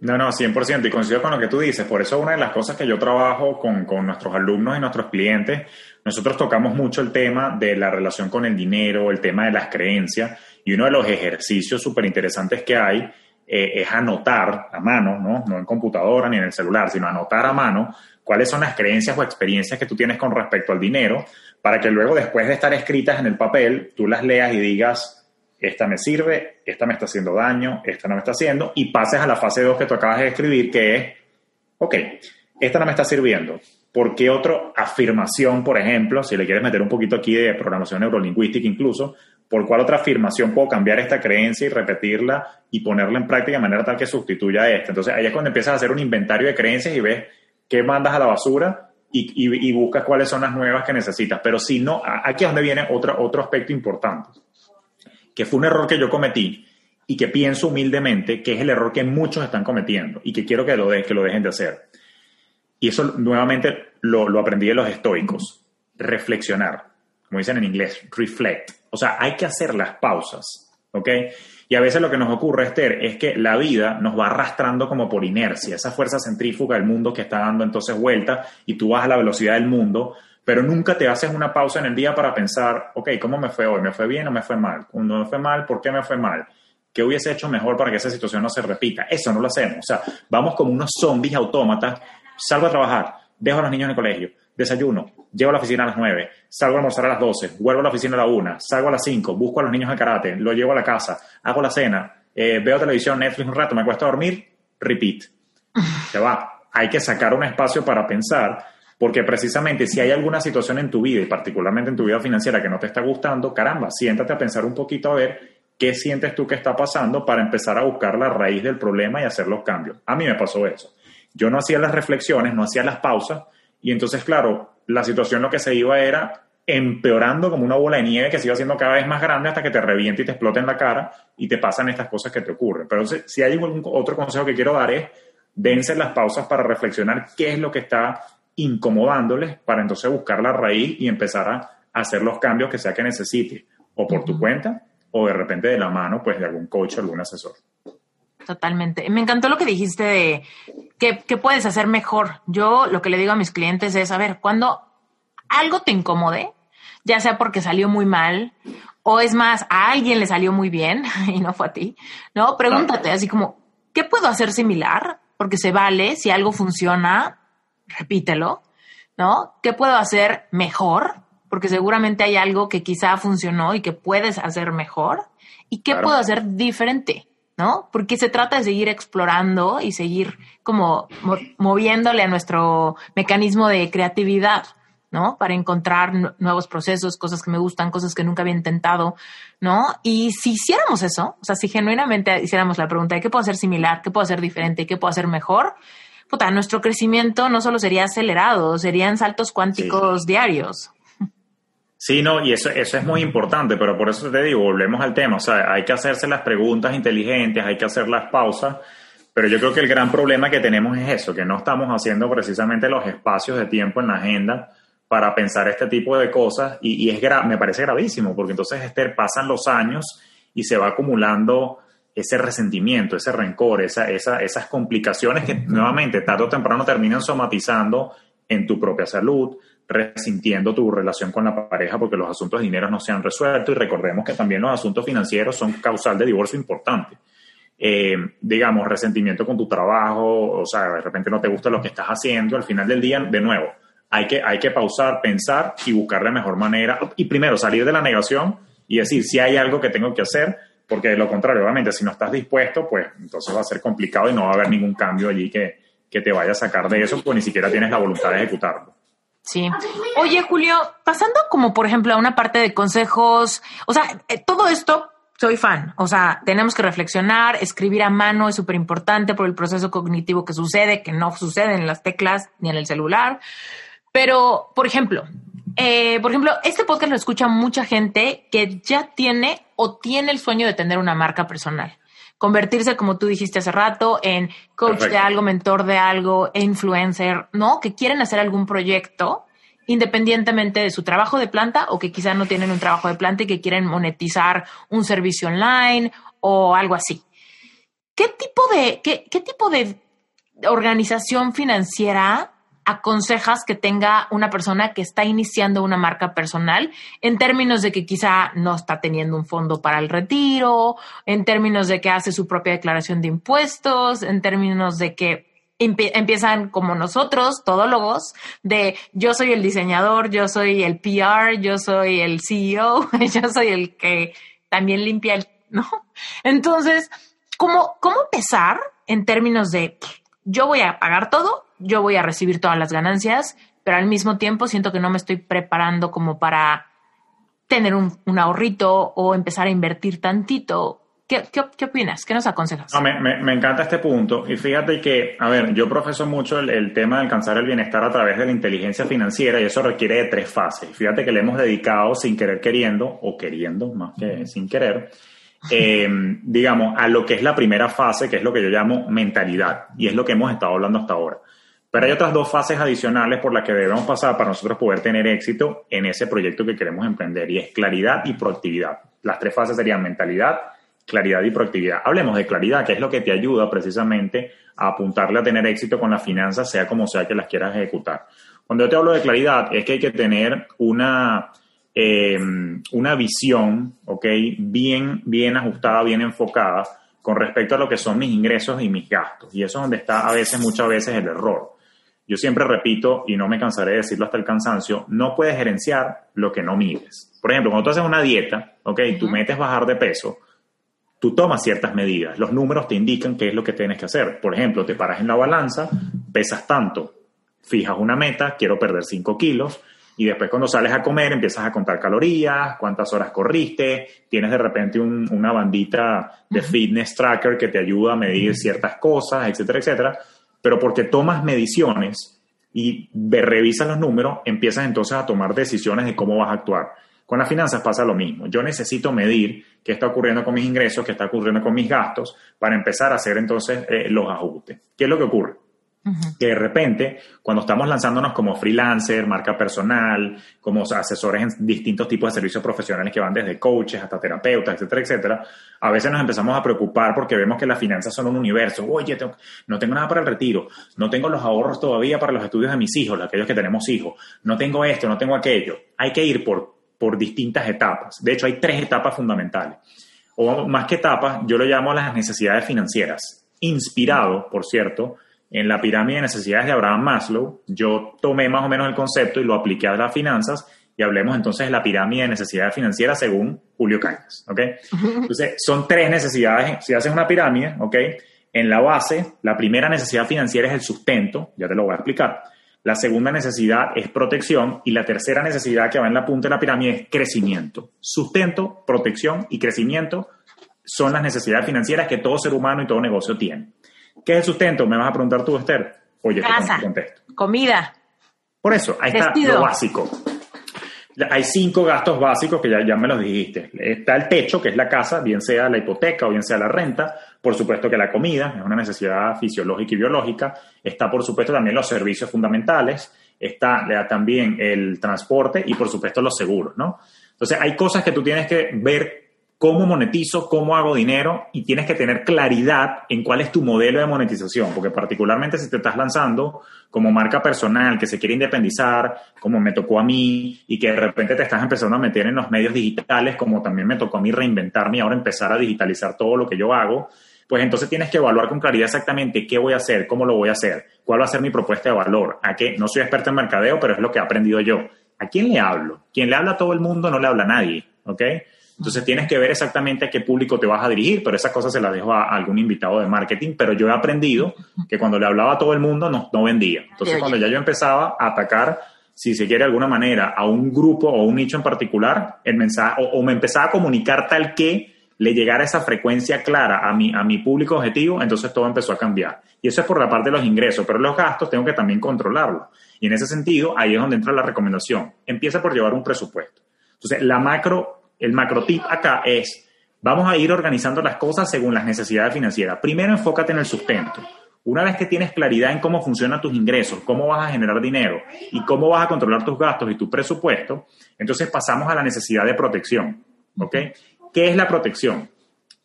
No, no, 100%, y coincido con lo que tú dices. Por eso una de las cosas que yo trabajo con, con nuestros alumnos y nuestros clientes, nosotros tocamos mucho el tema de la relación con el dinero, el tema de las creencias, y uno de los ejercicios súper interesantes que hay eh, es anotar a mano, ¿no? no en computadora ni en el celular, sino anotar a mano cuáles son las creencias o experiencias que tú tienes con respecto al dinero, para que luego, después de estar escritas en el papel, tú las leas y digas, esta me sirve, esta me está haciendo daño, esta no me está haciendo, y pases a la fase 2 que tú acabas de escribir, que es, ok, esta no me está sirviendo. ¿Por qué otra afirmación, por ejemplo, si le quieres meter un poquito aquí de programación neurolingüística incluso, por cuál otra afirmación puedo cambiar esta creencia y repetirla y ponerla en práctica de manera tal que sustituya a esta? Entonces ahí es cuando empiezas a hacer un inventario de creencias y ves qué mandas a la basura y, y, buscas cuáles son las nuevas que necesitas. Pero si no, aquí es donde viene otro, otro aspecto importante, que fue un error que yo cometí y que pienso humildemente que es el error que muchos están cometiendo y que quiero que lo, de, que lo dejen de hacer. Y eso nuevamente lo, lo aprendí de los estoicos, reflexionar, como dicen en inglés, reflect. O sea, hay que hacer las pausas, ¿ok? Y a veces lo que nos ocurre, Esther, es que la vida nos va arrastrando como por inercia, esa fuerza centrífuga del mundo que está dando entonces vuelta y tú vas a la velocidad del mundo, pero nunca te haces una pausa en el día para pensar, ok, ¿cómo me fue hoy? ¿Me fue bien o me fue mal? Cuando me fue mal, ¿por qué me fue mal? ¿Qué hubiese hecho mejor para que esa situación no se repita? Eso no lo hacemos. O sea, vamos como unos zombies autómatas, salgo a trabajar, dejo a los niños en el colegio, desayuno, llego a la oficina a las 9, salgo a almorzar a las 12, vuelvo a la oficina a la 1, salgo a las 5, busco a los niños de karate, lo llevo a la casa, hago la cena, eh, veo televisión, Netflix un rato, me cuesta dormir, repeat. Se va. Hay que sacar un espacio para pensar, porque precisamente si hay alguna situación en tu vida, y particularmente en tu vida financiera, que no te está gustando, caramba, siéntate a pensar un poquito a ver qué sientes tú que está pasando para empezar a buscar la raíz del problema y hacer los cambios. A mí me pasó eso. Yo no hacía las reflexiones, no hacía las pausas, y entonces, claro, la situación lo que se iba era empeorando como una bola de nieve que se iba haciendo cada vez más grande hasta que te reviente y te explota en la cara y te pasan estas cosas que te ocurren. Pero si hay otro consejo que quiero dar es, dense las pausas para reflexionar qué es lo que está incomodándoles para entonces buscar la raíz y empezar a hacer los cambios que sea que necesite, o por tu cuenta, o de repente de la mano, pues de algún coach o algún asesor. Totalmente. Me encantó lo que dijiste de qué, puedes hacer mejor. Yo lo que le digo a mis clientes es, a ver, cuando algo te incomode, ya sea porque salió muy mal o es más, a alguien le salió muy bien y no fue a ti, ¿no? Pregúntate así como, ¿qué puedo hacer similar? Porque se vale, si algo funciona, repítelo, ¿no? ¿Qué puedo hacer mejor? Porque seguramente hay algo que quizá funcionó y que puedes hacer mejor. ¿Y qué puedo hacer diferente? ¿no? Porque se trata de seguir explorando y seguir como moviéndole a nuestro mecanismo de creatividad, ¿no? Para encontrar nuevos procesos, cosas que me gustan, cosas que nunca había intentado, ¿no? Y si hiciéramos eso, o sea, si genuinamente hiciéramos la pregunta de qué puedo hacer similar, qué puedo hacer diferente, qué puedo hacer mejor, puta, nuestro crecimiento no solo sería acelerado, serían saltos cuánticos diarios. Sí, no, y eso, eso es muy importante, pero por eso te digo, volvemos al tema, o sea, hay que hacerse las preguntas inteligentes, hay que hacer las pausas, pero yo creo que el gran problema que tenemos es eso, que no estamos haciendo precisamente los espacios de tiempo en la agenda para pensar este tipo de cosas y, y es me parece gravísimo, porque entonces Esther, pasan los años y se va acumulando ese resentimiento, ese rencor, esa, esa, esas complicaciones que nuevamente tarde o temprano terminan somatizando en tu propia salud, resintiendo tu relación con la pareja porque los asuntos de dinero no se han resuelto y recordemos que también los asuntos financieros son causal de divorcio importante. eh, digamos, resentimiento con tu trabajo, o sea, de repente no te gusta lo que estás haciendo, al final del día, de nuevo, hay que, hay que pausar, pensar y buscar la mejor manera. Y primero, salir de la negación y decir si hay algo que tengo que hacer, porque de lo contrario, obviamente, si no estás dispuesto, pues entonces va a ser complicado y no va a haber ningún cambio allí que, que te vaya a sacar de eso, pues ni siquiera tienes la voluntad de ejecutarlo. Sí. Oye, Julio, pasando como por ejemplo a una parte de consejos, o sea, eh, todo esto soy fan. O sea, tenemos que reflexionar, escribir a mano es súper importante por el proceso cognitivo que sucede, que no sucede en las teclas ni en el celular. Pero, por ejemplo, eh, por ejemplo, este podcast lo escucha mucha gente que ya tiene o tiene el sueño de tener una marca personal. Convertirse, como tú dijiste hace rato, en coach de algo, mentor de algo, influencer, ¿no? Que quieren hacer algún proyecto independientemente de su trabajo de planta o que quizá no tienen un trabajo de planta y que quieren monetizar un servicio online o algo así. ¿Qué tipo de, qué, qué tipo de organización financiera aconsejas que tenga una persona que está iniciando una marca personal en términos de que quizá no está teniendo un fondo para el retiro, en términos de que hace su propia declaración de impuestos, en términos de que empiezan como nosotros, todólogos, de yo soy el diseñador, yo soy el PR, yo soy el CEO, yo soy el que también limpia el, ¿no? Entonces, ¿cómo, cómo empezar en términos de yo voy a pagar todo, yo voy a recibir todas las ganancias, pero al mismo tiempo siento que no me estoy preparando como para tener un, un ahorrito o empezar a invertir tantito ¿Qué, qué, opinas? ¿Qué nos aconsejas? me, me, encanta este punto y fíjate que, a ver, yo profeso mucho el, tema de alcanzar el bienestar a través de la inteligencia financiera y eso requiere de tres fases. Fíjate que le hemos dedicado sin querer queriendo o queriendo más que sin querer, em, digamos, a lo que es la primera fase, que es lo que yo llamo mentalidad y es lo que hemos estado hablando hasta ahora. Pero hay otras dos fases adicionales por las que debemos pasar para nosotros poder tener éxito en ese proyecto que queremos emprender y es claridad y proactividad. Las tres fases serían mentalidad, claridad y proactividad. Hablemos de claridad, que es lo que te ayuda precisamente a apuntarle a tener éxito con las finanzas, sea como sea que las quieras ejecutar. Cuando yo te hablo de claridad, es que hay que tener una, em, una visión, ¿ok? Bien, bien ajustada, bien enfocada con respecto a lo que son mis ingresos y mis gastos. Y eso es donde está a veces, muchas veces, el error. Yo siempre repito, y no me cansaré de decirlo hasta el cansancio, no puedes gerenciar lo que no mides. Por ejemplo, cuando tú haces una dieta, ¿ok? Tú metes bajar de peso, tú tomas ciertas medidas. Los números te indican qué es lo que tienes que hacer. Por ejemplo, te paras en la balanza, pesas tanto, fijas una meta, quiero perder 5 kilos, y después cuando sales a comer empiezas a contar calorías, cuántas horas corriste, tienes de repente una bandita de fitness tracker que te ayuda a medir ciertas cosas, etcétera, etcétera. Pero porque tomas mediciones y revisas los números, empiezas entonces a tomar decisiones de cómo vas a actuar. Con las finanzas pasa lo mismo. Yo necesito medir qué está ocurriendo con mis ingresos, qué está ocurriendo con mis gastos, para empezar a hacer entonces eh, los ajustes. ¿Qué es lo que ocurre? Que de repente, cuando estamos lanzándonos como freelancer, marca personal, como asesores en distintos tipos de servicios profesionales que van desde coaches hasta terapeutas, etcétera, etcétera, a veces nos empezamos a preocupar porque vemos que las finanzas son un universo. Oye, no tengo nada para el retiro, no tengo los ahorros todavía para los estudios de mis hijos, aquellos que tenemos hijos, no tengo esto, no tengo aquello. Hay que ir por por distintas etapas. De hecho, hay tres etapas fundamentales. O más que etapas, yo lo llamo las necesidades financieras. Inspirado, por cierto, en la pirámide de necesidades de Abraham Maslow, yo tomé más o menos el concepto y lo apliqué a las finanzas y hablemos entonces de la pirámide de necesidades financieras según Julio Cañas, ¿ok? Entonces, son tres necesidades, si haces una pirámide, ¿ok? En la base, la primera necesidad financiera es el sustento, ya te lo voy a explicar. La segunda necesidad es protección y la tercera necesidad que va en la punta de la pirámide es crecimiento. Sustento, protección y crecimiento son las necesidades financieras que todo ser humano y todo negocio tiene. ¿Qué es el sustento? Me vas a preguntar tú, Esther. Oye, Casa, te contesto. Comida. Por eso, ahí está lo básico. Hay cinco gastos básicos que ya, ya me los dijiste. Está el techo, que es la casa, bien sea la hipoteca o bien sea la renta. Por supuesto que la comida es una necesidad fisiológica y biológica. Está, por supuesto, también los servicios fundamentales. Está también el transporte y, por supuesto, los seguros, ¿no? Entonces, hay cosas que tú tienes que ver cómo monetizo, cómo hago dinero y tienes que tener claridad en cuál es tu modelo de monetización, porque particularmente si te estás lanzando como marca personal que se quiere independizar, como me tocó a mí, y que de repente te estás empezando a meter en los medios digitales, como también me tocó a mí reinventarme y ahora empezar a digitalizar todo lo que yo hago, pues entonces tienes que evaluar con claridad exactamente qué voy a hacer, cómo lo voy a hacer, cuál va a ser mi propuesta de valor, a qué, no soy experto en mercadeo, pero es lo que he aprendido yo. ¿A quién le hablo? Quien le habla a todo el mundo no le habla a nadie, ¿ok? Entonces tienes que ver exactamente a qué público te vas a dirigir, pero esas cosas se las dejo a algún invitado de marketing, pero yo he aprendido que cuando le hablaba a todo el mundo no, no vendía. Entonces cuando ya yo empezaba a atacar si se quiere de alguna manera, a un grupo o un nicho en particular, el mensaje, o, me empezaba a comunicar tal que le llegara esa frecuencia clara a mi, a mi público objetivo, entonces todo empezó a cambiar. Y eso es por la parte de los ingresos, pero los gastos tengo que también controlarlos. Y en ese sentido, ahí es donde entra la recomendación. Empieza por llevar un presupuesto. Entonces, la macro, el macro tip acá es, vamos a ir organizando las cosas según las necesidades financieras. Primero, enfócate en el sustento. Una vez que tienes claridad en cómo funcionan tus ingresos, cómo vas a generar dinero y cómo vas a controlar tus gastos y tu presupuesto, entonces pasamos a la necesidad de protección. ¿Qué es la protección?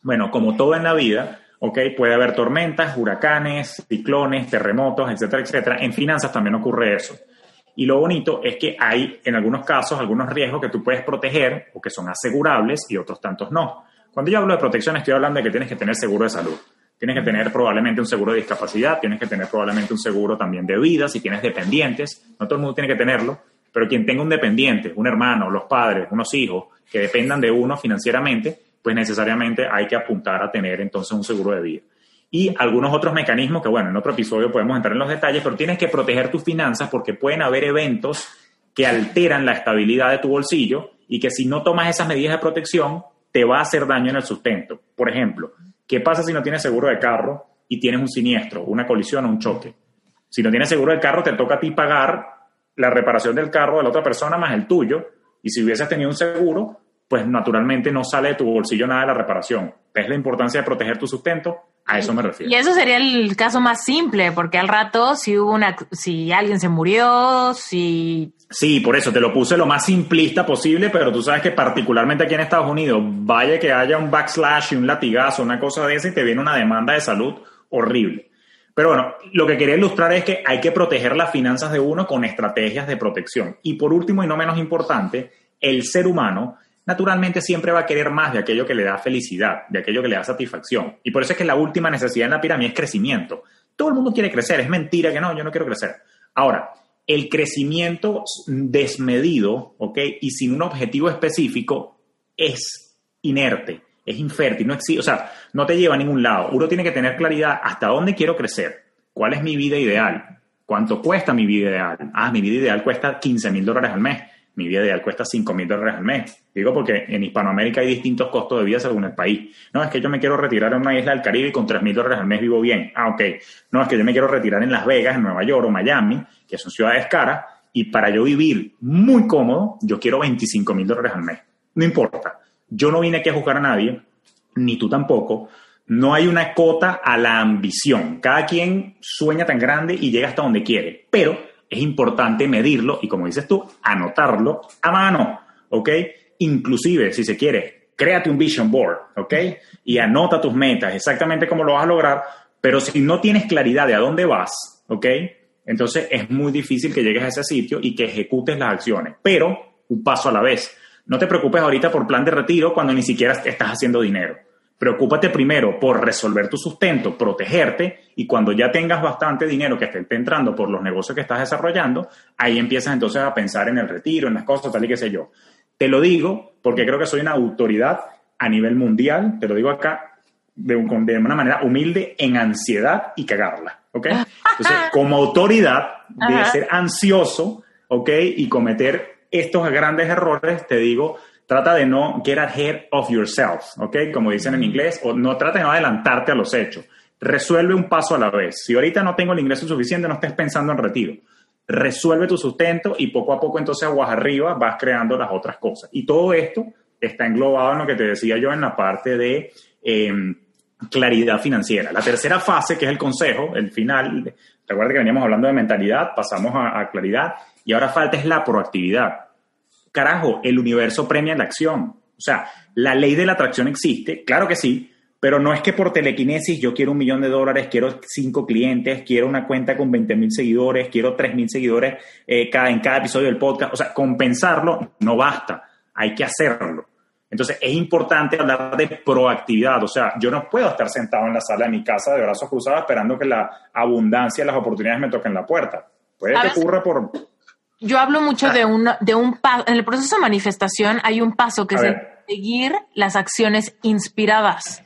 Bueno, como todo en la vida, ¿ok? Puede haber tormentas, huracanes, ciclones, terremotos, etcétera, etcétera. En finanzas también ocurre eso. Y lo bonito es que hay, en algunos casos, algunos riesgos que tú puedes proteger o que son asegurables y otros tantos no. Cuando yo hablo de protección, estoy hablando de que tienes que tener seguro de salud. Tienes que tener probablemente un seguro de discapacidad, tienes que tener probablemente un seguro también de vida, si tienes dependientes, no todo el mundo tiene que tenerlo, pero quien tenga un dependiente, un hermano, los padres, unos hijos que dependan de uno financieramente, pues necesariamente hay que apuntar a tener entonces un seguro de vida. Y algunos otros mecanismos que, bueno, en otro episodio podemos entrar en los detalles, pero tienes que proteger tus finanzas porque pueden haber eventos que alteran la estabilidad de tu bolsillo y que si no tomas esas medidas de protección, te va a hacer daño en el sustento. Por ejemplo, ¿Qué pasa si no tienes seguro de carro y tienes un siniestro, una colisión o un choque? Si no tienes seguro de carro, te toca a ti pagar la reparación del carro de la otra persona más el tuyo. Y si hubieses tenido un seguro, pues naturalmente no sale de tu bolsillo nada de la reparación. ¿Ves la importancia de proteger tu sustento? A eso me refiero. Y eso sería el caso más simple, porque al rato, si hubo una, si alguien se murió, si. Sí, por eso te lo puse lo más simplista posible, pero tú sabes que particularmente aquí en Estados Unidos, vaya que haya un backslash y un latigazo, una cosa de esa, y te viene una demanda de salud horrible. Pero bueno, lo que quería ilustrar es que hay que proteger las finanzas de uno con estrategias de protección. Y por último, y no menos importante, el ser humano naturalmente siempre va a querer más de aquello que le da felicidad, de aquello que le da satisfacción. Y por eso es que la última necesidad en la pirámide es crecimiento. Todo el mundo quiere crecer, es mentira que no, yo no quiero crecer. Ahora, el crecimiento desmedido, ¿ok? Y sin un objetivo específico es inerte, es infértil, no existe, o sea, no te lleva a ningún lado. Uno tiene que tener claridad hasta dónde quiero crecer, cuál es mi vida ideal, cuánto cuesta mi vida ideal. Ah, mi vida ideal cuesta 15 mil dólares al mes mi vida ideal cuesta 5 mil dólares al mes. Digo porque en Hispanoamérica hay distintos costos de vida según el país. No, es que yo me quiero retirar en una isla del Caribe y con 3 mil dólares al mes vivo bien. Ah, ok. No, es que yo me quiero retirar en Las Vegas, en Nueva York o Miami, que son ciudades caras, y para yo vivir muy cómodo, yo quiero 25 mil dólares al mes. No importa. Yo no vine aquí a juzgar a nadie, ni tú tampoco. No hay una cota a la ambición. Cada quien sueña tan grande y llega hasta donde quiere. Pero es importante medirlo y, como dices tú, anotarlo a mano, ¿ok? Inclusive, si se quiere, créate un vision board, ¿ok? Y anota tus metas, exactamente cómo lo vas a lograr, pero si no tienes claridad de a dónde vas, ¿ok? Entonces es muy difícil que llegues a ese sitio y que ejecutes las acciones, pero un paso a la vez. No te preocupes ahorita por plan de retiro cuando ni siquiera estás haciendo dinero. Preocúpate primero por resolver tu sustento, protegerte y cuando ya tengas bastante dinero que esté entrando por los negocios que estás desarrollando, ahí empiezas entonces a pensar en el retiro, en las cosas, tal y qué sé yo. Te lo digo porque creo que soy una autoridad a nivel mundial, te lo digo acá de, de una manera humilde en ansiedad y cagarla, ¿ok? Entonces, como autoridad de ser ansioso, ¿ok? Y cometer estos grandes errores, te digo, Trata de no get ahead of yourself, ¿ok? Como dicen en inglés, o no trata de no adelantarte a los hechos. Resuelve un paso a la vez. Si ahorita no tengo el ingreso suficiente, no estés pensando en retiro. Resuelve tu sustento y poco a poco entonces aguas arriba vas creando las otras cosas. Y todo esto está englobado en lo que te decía yo en la parte de em, claridad financiera. La tercera fase, que es el consejo, el final, recuerda que veníamos hablando de mentalidad, pasamos a claridad y ahora falta es la proactividad carajo, el universo premia la acción. O sea, la ley de la atracción existe, claro que sí, pero no es que por telequinesis yo quiero un millón de dólares, quiero cinco clientes, quiero una cuenta con 20 mil seguidores, quiero 3 mil seguidores eh, cada, en cada episodio del podcast. O sea, compensarlo no basta, hay que hacerlo. Entonces es importante hablar de proactividad, o sea, yo no puedo estar sentado en la sala de mi casa de brazos cruzados esperando que la abundancia y las oportunidades me toquen la puerta. Puede que ocurra por... Yo hablo mucho de un, de un paso, en el proceso de manifestación hay un paso que es seguir las acciones inspiradas.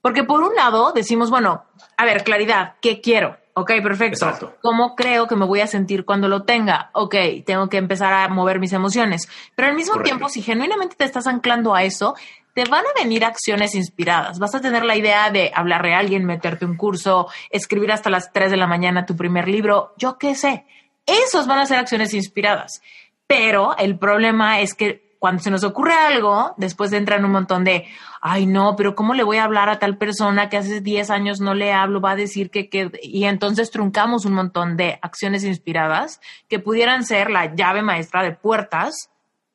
Porque por un lado decimos, bueno, a ver, claridad, ¿qué quiero? Ok, perfecto. Exacto. ¿Cómo creo que me voy a sentir cuando lo tenga? Ok, tengo que empezar a mover mis emociones. Pero al mismo tiempo, si genuinamente te estás anclando a eso, te van a venir acciones inspiradas. Vas a tener la idea de hablarle a alguien, meterte un curso, escribir hasta las 3 de la mañana tu primer libro, yo qué sé. Esos van a ser acciones inspiradas. Pero el problema es que cuando se nos ocurre algo, después entran un montón de, ay no, pero ¿cómo le voy a hablar a tal persona que hace 10 años no le hablo? Va a decir que, que, y entonces truncamos un montón de acciones inspiradas que pudieran ser la llave maestra de puertas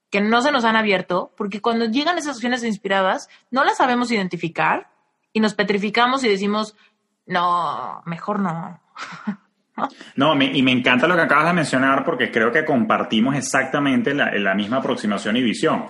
que no se nos han abierto, porque cuando llegan esas acciones inspiradas, no las sabemos identificar y nos petrificamos y decimos, no, mejor no. No, y me encanta lo que acabas de mencionar porque creo que compartimos exactamente la, misma aproximación y visión.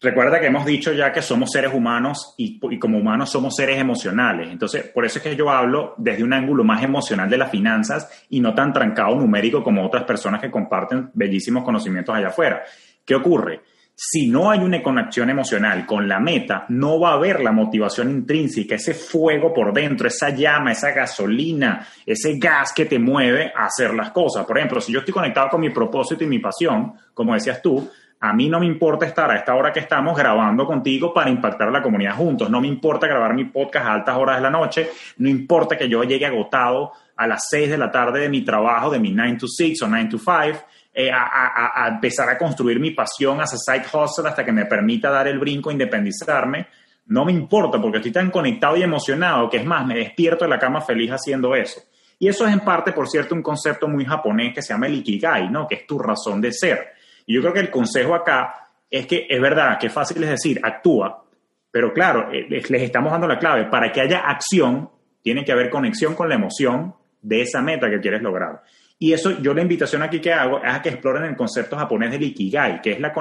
Recuerda que hemos dicho ya que somos seres humanos y, y, como humanos somos seres emocionales. Entonces, por eso es que yo hablo desde un ángulo más emocional de las finanzas y no tan trancado numérico como otras personas que comparten bellísimos conocimientos allá afuera. ¿Qué ocurre? Si no hay una conexión emocional con la meta, no va a haber la motivación intrínseca, ese fuego por dentro, esa llama, esa gasolina, ese gas que te mueve a hacer las cosas. Por ejemplo, si yo estoy conectado con mi propósito y mi pasión, como decías tú, a mí no me importa estar a esta hora que estamos grabando contigo para impactar a la comunidad juntos. No me importa grabar mi podcast a altas horas de la noche. No importa que yo llegue agotado a las 6 de la tarde de mi trabajo, de mi 9 to 6 o 9 to 5 eh, a, empezar a construir mi pasión as a side hustle hasta que me permita dar el brinco, independizarme. No me importa porque estoy tan conectado y emocionado que es más, me despierto de la cama feliz haciendo eso. Y eso es en parte, por cierto, un concepto muy japonés que se llama el ikigai, ¿no? Que es tu razón de ser. Y yo creo que el consejo acá es que es verdad que fácil es decir, actúa, pero claro, eh, les estamos dando la clave. Para que haya acción, tiene que haber conexión con la emoción de esa meta que quieres lograr. Y eso, yo la invitación aquí que hago es a que exploren el concepto japonés del Ikigai, que es la,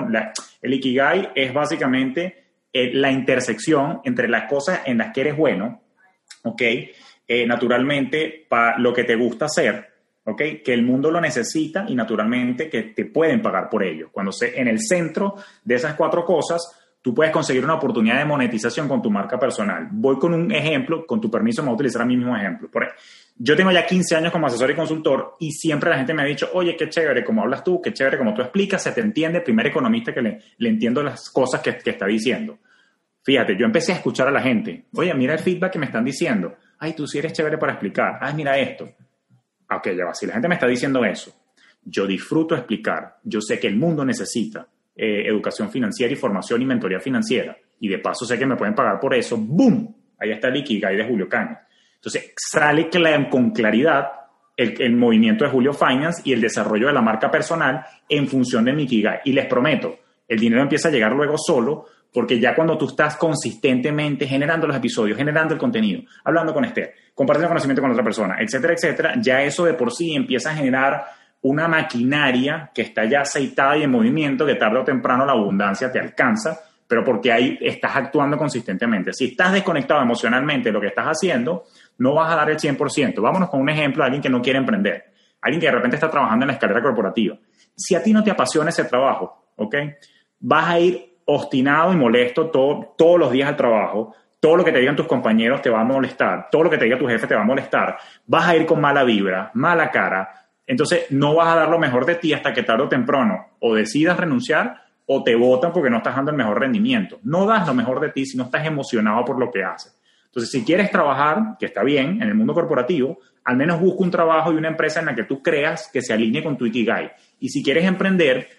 el Ikigai es básicamente eh, la intersección entre las cosas en las que eres bueno, ¿ok? Eh, naturalmente, para lo que te gusta hacer, ¿ok? Que el mundo lo necesita y naturalmente que te pueden pagar por ello. Cuando se, en el centro de esas cuatro cosas, tú puedes conseguir una oportunidad de monetización con tu marca personal. Voy con un ejemplo, con tu permiso me voy a utilizar a mi mismo ejemplo. Por, yo tengo ya 15 años como asesor y consultor y siempre la gente me ha dicho, oye, qué chévere como hablas tú, qué chévere como tú explicas, se te entiende, primer economista que le, entiendo las cosas que, que, está diciendo. Fíjate, yo empecé a escuchar a la gente, oye, mira el feedback que me están diciendo, ay, tú sí eres chévere para explicar, ay, mira esto. Ok, ya va, si la gente me está diciendo eso, yo disfruto explicar, yo sé que el mundo necesita eh, educación financiera y formación y mentoría financiera, y de paso sé que me pueden pagar por eso, ¡boom! Ahí está el Ikigai de Julio Cañas. Entonces, sale con claridad el, movimiento de Julio Finance y el desarrollo de la marca personal en función de mi Y les prometo, el dinero empieza a llegar luego solo, porque ya cuando tú estás consistentemente generando los episodios, generando el contenido, hablando con Esther, compartiendo conocimiento con otra persona, etcétera, etcétera, ya eso de por sí empieza a generar una maquinaria que está ya aceitada y en movimiento, que tarde o temprano la abundancia te alcanza, pero porque ahí estás actuando consistentemente. Si estás desconectado emocionalmente de lo que estás haciendo, no vas a dar el 100%. Vámonos con un ejemplo de alguien que no quiere emprender, alguien que de repente está trabajando en la escalera corporativa. Si a ti no te apasiona ese trabajo, ¿ok? Vas a ir obstinado y molesto todos los días al trabajo, todo lo que te digan tus compañeros te va a molestar, todo lo que te diga tu jefe te va a molestar, vas a ir con mala vibra, mala cara, entonces no vas a dar lo mejor de ti hasta que tarde o temprano o decidas renunciar o te votan porque no estás dando el mejor rendimiento. No das lo mejor de ti si no estás emocionado por lo que haces. Entonces, si quieres trabajar, que está bien, en el mundo corporativo, al menos busca un trabajo y una empresa en la que tú creas que se alinee con tu Ikigai. Y si quieres emprender,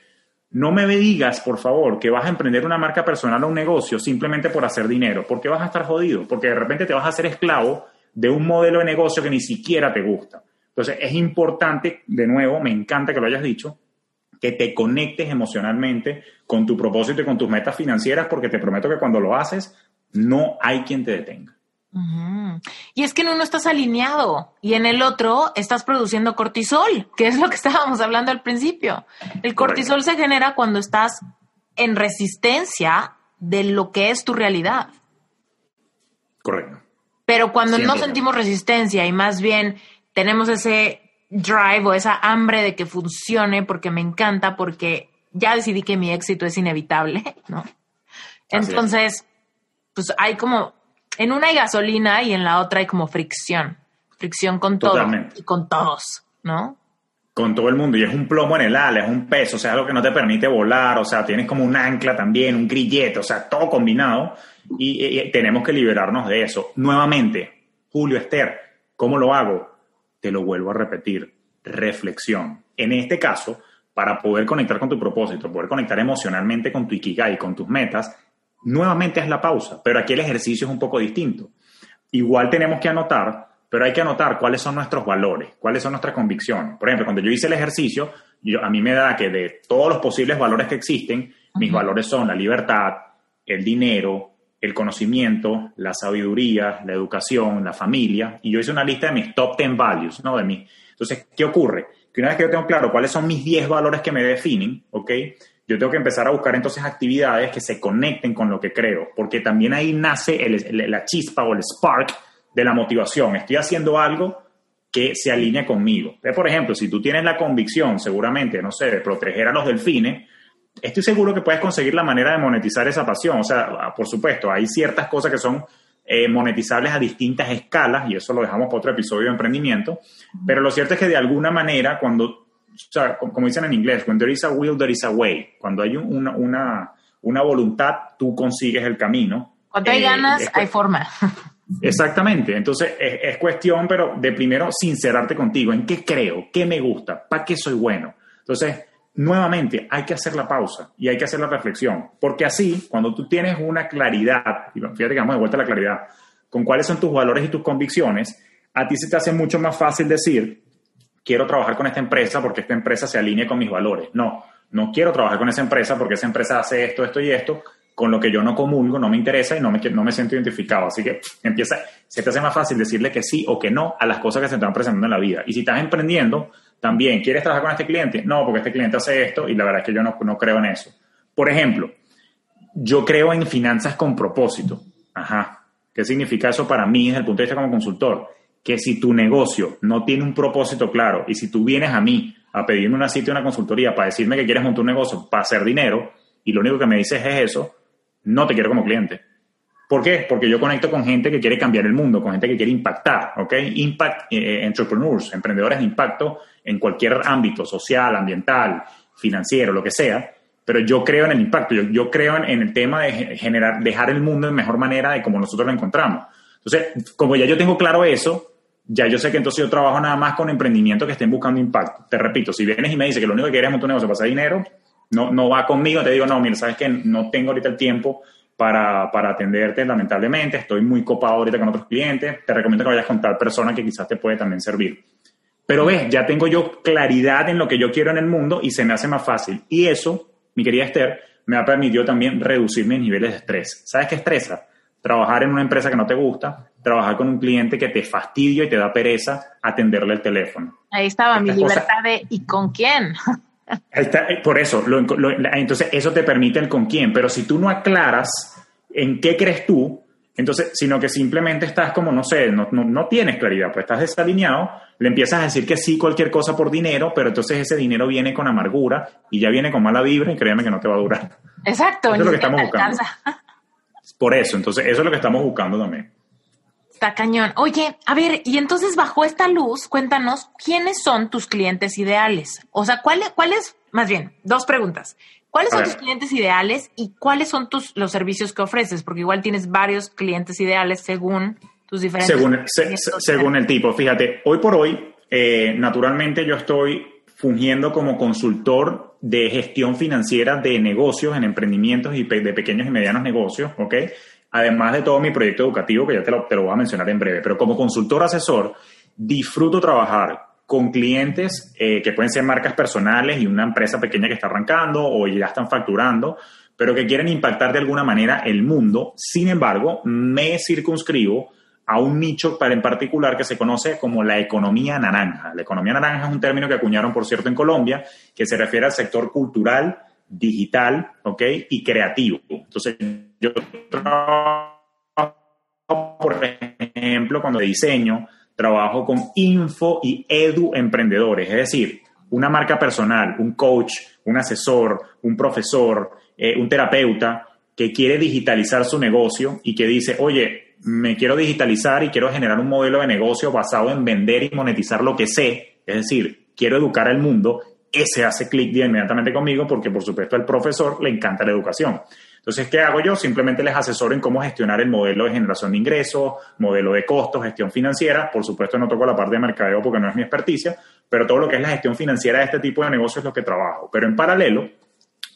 no me digas, por favor, que vas a emprender una marca personal o un negocio simplemente por hacer dinero, porque vas a estar jodido, porque de repente te vas a hacer esclavo de un modelo de negocio que ni siquiera te gusta. Entonces, es importante, de nuevo, me encanta que lo hayas dicho, que te conectes emocionalmente con tu propósito y con tus metas financieras, porque te prometo que cuando lo haces, no hay quien te detenga. Y es que en uno estás alineado y en el otro estás produciendo cortisol, que es lo que estábamos hablando al principio. El cortisol se genera cuando estás en resistencia de lo que es tu realidad. Correcto. Pero cuando no sentimos resistencia y más bien tenemos ese drive o esa hambre de que funcione porque me encanta, porque ya decidí que mi éxito es inevitable, ¿no? Entonces, pues hay como, en una hay gasolina y en la otra hay como fricción, fricción con todo y con todos, ¿no? Con todo el mundo, y es un plomo en el ala, es un peso, o sea, algo que no te permite volar, o sea, tienes como un ancla también, un grillete, o sea, todo combinado, y, tenemos que liberarnos de eso. Nuevamente, Julio Esther, ¿cómo lo hago? Te lo vuelvo a repetir, reflexión. En este caso, para poder conectar con tu propósito, poder conectar emocionalmente con tu Ikigai, con tus metas, nuevamente es la pausa, pero aquí el ejercicio es un poco distinto. Igual tenemos que anotar, pero hay que anotar cuáles son nuestros valores, cuáles son nuestras convicciones. Por ejemplo, cuando yo hice el ejercicio, yo, a mí me da que de todos los posibles valores que existen, mis valores son la libertad, el dinero, el conocimiento, la sabiduría, la educación, la familia, y yo hice una lista de mis top 10 values, ¿no? De mí. Entonces, ¿qué ocurre? Que una vez que yo tengo claro cuáles son mis 10 valores que me definen, ¿ok? Yo tengo que empezar a buscar entonces actividades que se conecten con lo que creo, porque también ahí nace la chispa o el spark de la motivación. Estoy haciendo algo que se alinea conmigo. Por ejemplo, si tú tienes la convicción, seguramente, no sé, de proteger a los delfines, estoy seguro que puedes conseguir la manera de monetizar esa pasión. O sea, por supuesto, hay ciertas cosas que son eh, monetizables a distintas escalas, y eso lo dejamos para otro episodio de emprendimiento, pero lo cierto es que de alguna manera, cuando, o sea, como dicen en inglés, when there is a will, there is a way. Cuando hay una, una, una voluntad, tú consigues el camino. Cuando hay eh, ganas, hay forma. Exactamente, entonces es, es, cuestión, pero de primero sincerarte contigo, en qué creo, qué me gusta, para qué soy bueno. Entonces, nuevamente hay que hacer la pausa y hay que hacer la reflexión, porque así, cuando tú tienes una claridad, y fíjate que vamos de vuelta a la claridad, con cuáles son tus valores y tus convicciones, a ti se te hace mucho más fácil decir, quiero trabajar con esta empresa porque esta empresa se alinea con mis valores. No, no quiero trabajar con esa empresa porque esa empresa hace esto, esto y esto, con lo que yo no comulgo, no me interesa y no me, no me siento identificado. Así que empieza, se te hace más fácil decirle que sí o que no a las cosas que se te están presentando en la vida. Y si estás emprendiendo, también, ¿quieres trabajar con este cliente? No, porque este cliente hace esto y la verdad es que yo no, no creo en eso. Por ejemplo, yo creo en finanzas con propósito. Ajá. ¿Qué significa eso para mí desde el punto de vista como consultor? Que si tu negocio no tiene un propósito claro y si tú vienes a mí a pedirme una cita, una consultoría para decirme que quieres montar un negocio para hacer dinero y lo único que me dices es eso, no te quiero como cliente. ¿Por qué? Porque yo conecto con gente que quiere cambiar el mundo, con gente que quiere impactar, ¿ok? Impact eh, entrepreneurs, emprendedores de impacto en cualquier ámbito, social, ambiental, financiero, lo que sea. Pero yo creo en el impacto, yo, creo en, el tema de generar, dejar el mundo de mejor manera de como nosotros lo encontramos. Entonces, como ya yo tengo claro eso, ya yo sé que entonces yo trabajo nada más con emprendimientos que estén buscando impacto. Te repito, si vienes y me dices que lo único que quieres es montar un negocio para hacer dinero, no, no va conmigo, te digo, no, mira, sabes que no tengo ahorita el tiempo para, para, atenderte, lamentablemente. Estoy muy copado ahorita con otros clientes. Te recomiendo que vayas con tal persona que quizás te puede también servir. Pero ves, ya tengo yo claridad en lo que yo quiero en el mundo y se me hace más fácil. Y eso, mi querida Esther, me ha permitido también reducir mis niveles de estrés. ¿Sabes qué estresa? Trabajar en una empresa que no te gusta, trabajar con un cliente que te fastidia y te da pereza atenderle el teléfono. Ahí estaba mi libertad de ¿y con quién? Eh, por eso, entonces eso te permite el con quién, pero si tú no aclaras en qué crees tú, entonces, sino que simplemente estás como, no sé, no, no, tienes claridad, pues estás desalineado, le empiezas a decir que sí cualquier cosa por dinero, pero entonces ese dinero viene con amargura y ya viene con mala vibra y créeme que no te va a durar. Exacto. Eso es lo que estamos buscando. Por eso, entonces, eso es lo que estamos buscando también. Está cañón. Oye, a ver, y entonces bajo esta luz, cuéntanos quiénes son tus clientes ideales. O sea, ¿cuáles, cuáles, más bien, dos preguntas. ¿Cuáles son tus clientes ideales y cuáles son tus los servicios que ofreces? Porque igual tienes varios clientes ideales según tus diferentes. Según, según el tipo. Fíjate, hoy por hoy, eh, naturalmente yo estoy fungiendo como consultor de gestión financiera de negocios en emprendimientos y de pequeños y medianos negocios, ¿ok? Además de todo mi proyecto educativo, que ya te lo, te lo voy a mencionar en breve, pero como consultor asesor, disfruto trabajar con clientes eh, que pueden ser marcas personales y una empresa pequeña que está arrancando o ya están facturando, pero que quieren impactar de alguna manera el mundo. Sin embargo, me circunscribo a un nicho para en particular que se conoce como la economía naranja. La economía naranja es un término que acuñaron, por cierto, en Colombia, que se refiere al sector cultural, digital, ¿ok? Y creativo. Entonces, yo trabajo, por ejemplo, cuando diseño, trabajo con info y edu emprendedores, es decir, una marca personal, un coach, un asesor, un profesor, eh, un terapeuta que quiere digitalizar su negocio y que dice, oye, me quiero digitalizar y quiero generar un modelo de negocio basado en vender y monetizar lo que sé, es decir, quiero educar al mundo, ese hace clic inmediatamente conmigo porque por supuesto al profesor le encanta la educación. Entonces, ¿qué hago yo? Simplemente les asesoro en cómo gestionar el modelo de generación de ingresos, modelo de costos, gestión financiera. Por supuesto, no toco la parte de mercadeo porque no es mi experticia, pero todo lo que es la gestión financiera de este tipo de negocios es lo que trabajo. Pero en paralelo,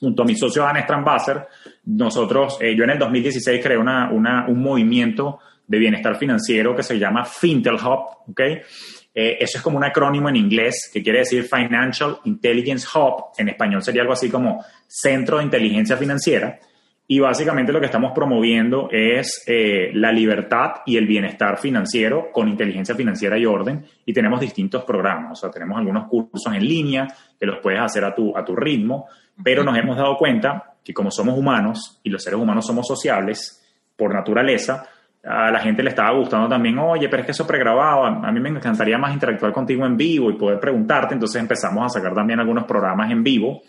junto a mi socio Anne Strambasser, nosotros, eh, yo en el 2016 creé una, un movimiento de bienestar financiero que se llama Fintel Hub, ¿ok? Eh, eso es como un acrónimo en inglés que quiere decir Financial Intelligence Hub, en español sería algo así como Centro de Inteligencia Financiera. Y básicamente lo que estamos promoviendo es eh, la libertad y el bienestar financiero con inteligencia financiera y orden. Y tenemos distintos programas, o sea, tenemos algunos cursos en línea que los puedes hacer a tu, a tu ritmo, pero nos hemos dado cuenta que como somos humanos y los seres humanos somos sociables por naturaleza, a la gente le estaba gustando también, oye, pero es que eso pregrabado, a mí me encantaría más interactuar contigo en vivo y poder preguntarte, entonces empezamos a sacar también algunos programas en vivo,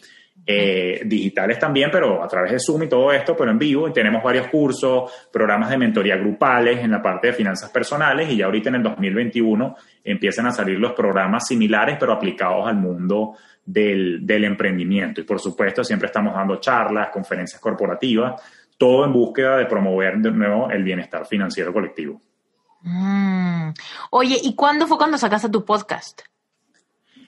eh, digitales también, pero a través de Zoom y todo esto, pero en vivo, y tenemos varios cursos, programas de mentoría grupales en la parte de finanzas personales, y ya ahorita en el 2021 empiezan a salir los programas similares, pero aplicados al mundo del, emprendimiento. Y por supuesto, siempre estamos dando charlas, conferencias corporativas, todo en búsqueda de promover de nuevo el bienestar financiero colectivo. Mm. Oye, ¿y cuándo fue cuando sacaste tu podcast?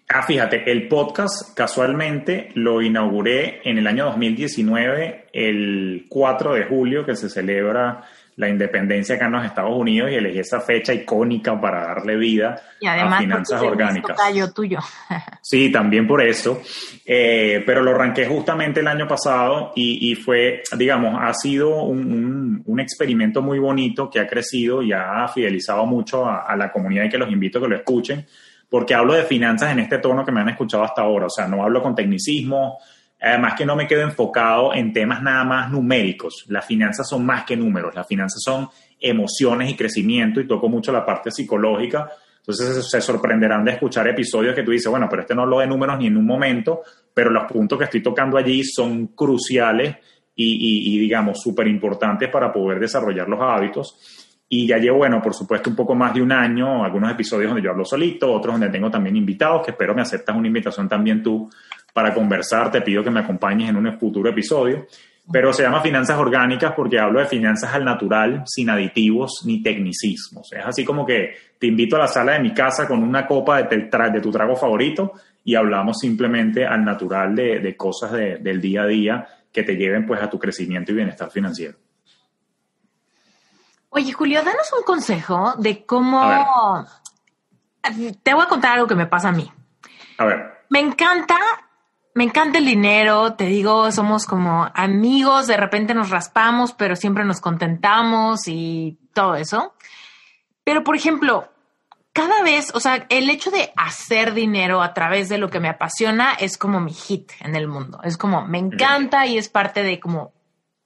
Ah, fíjate, el podcast casualmente lo inauguré en el año 2019, el 4 de julio, que se celebra la independencia acá en los Estados Unidos y elegí esa fecha icónica para darle vida a finanzas orgánicas. tuyo. sí, también por eso. Eh, pero lo arranqué justamente el año pasado y, fue, digamos, ha sido un, experimento muy bonito que ha crecido y ha fidelizado mucho a, a la comunidad y que los invito a que lo escuchen, porque hablo de finanzas en este tono que me han escuchado hasta ahora. O sea, no hablo con tecnicismo Además que no me quedo enfocado en temas nada más numéricos. Las finanzas son más que números, las finanzas son emociones y crecimiento y toco mucho la parte psicológica. Entonces se sorprenderán de escuchar episodios que tú dices, bueno, pero este no lo de números ni en un momento, pero los puntos que estoy tocando allí son cruciales y, digamos, súper importantes para poder desarrollar los hábitos. Y ya llevo, bueno, por supuesto, un poco más de un año, algunos episodios donde yo hablo solito, otros donde tengo también invitados, que espero me aceptas una invitación también tú para conversar. Te pido que me acompañes en un futuro episodio. Pero se llama finanzas orgánicas porque hablo de finanzas al natural, sin aditivos ni tecnicismos. Es así como que te invito a la sala de mi casa con una copa de, de tu trago favorito y hablamos simplemente al natural de, cosas del día a día que te lleven pues a tu crecimiento y bienestar financiero. Oye, Julio, danos un consejo de cómo... Te voy a contar algo que me pasa a mí. A ver. Me encanta me encanta el dinero, te digo, somos como amigos, de repente nos raspamos, pero siempre nos contentamos y todo eso. Pero, por ejemplo, cada vez, o sea, el hecho de hacer dinero a través de lo que me apasiona es como mi hit en el mundo. Es como, me encanta y es parte de como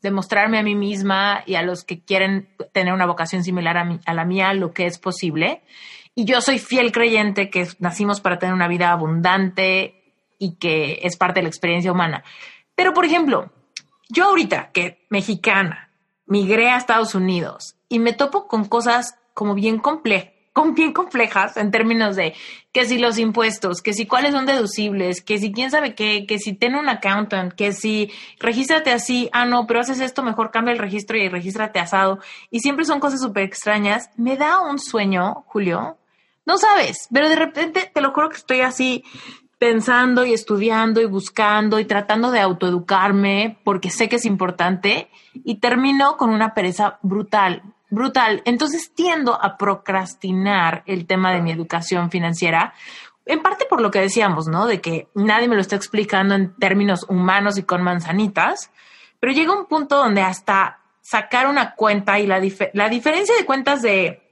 demostrarme a mí misma y a los que quieren tener una vocación similar a, a la mía lo que es posible. Y yo soy fiel creyente que nacimos para tener una vida abundante, y que es parte de la experiencia humana. Pero, por ejemplo, yo ahorita, que mexicana, migré a Estados Unidos y me topo con cosas como bien complejas bien complejas en términos de que si los impuestos, que si cuáles son deducibles, que si quién sabe qué, que si tiene un accountant, que si regístrate así, ah, no, pero haces esto, mejor cambia el registro y regístrate asado. Y siempre son cosas súper extrañas. Me da un sueño, Julio. No sabes, pero de repente te lo juro que estoy así pensando y estudiando y buscando y tratando de autoeducarme porque sé que es importante y termino con una pereza brutal, brutal. Entonces tiendo a procrastinar el tema de mi educación financiera, en parte por lo que decíamos, ¿no? De que nadie me lo está explicando en términos humanos y con manzanitas, pero llega un punto donde hasta sacar una cuenta y la, la diferencia de cuentas de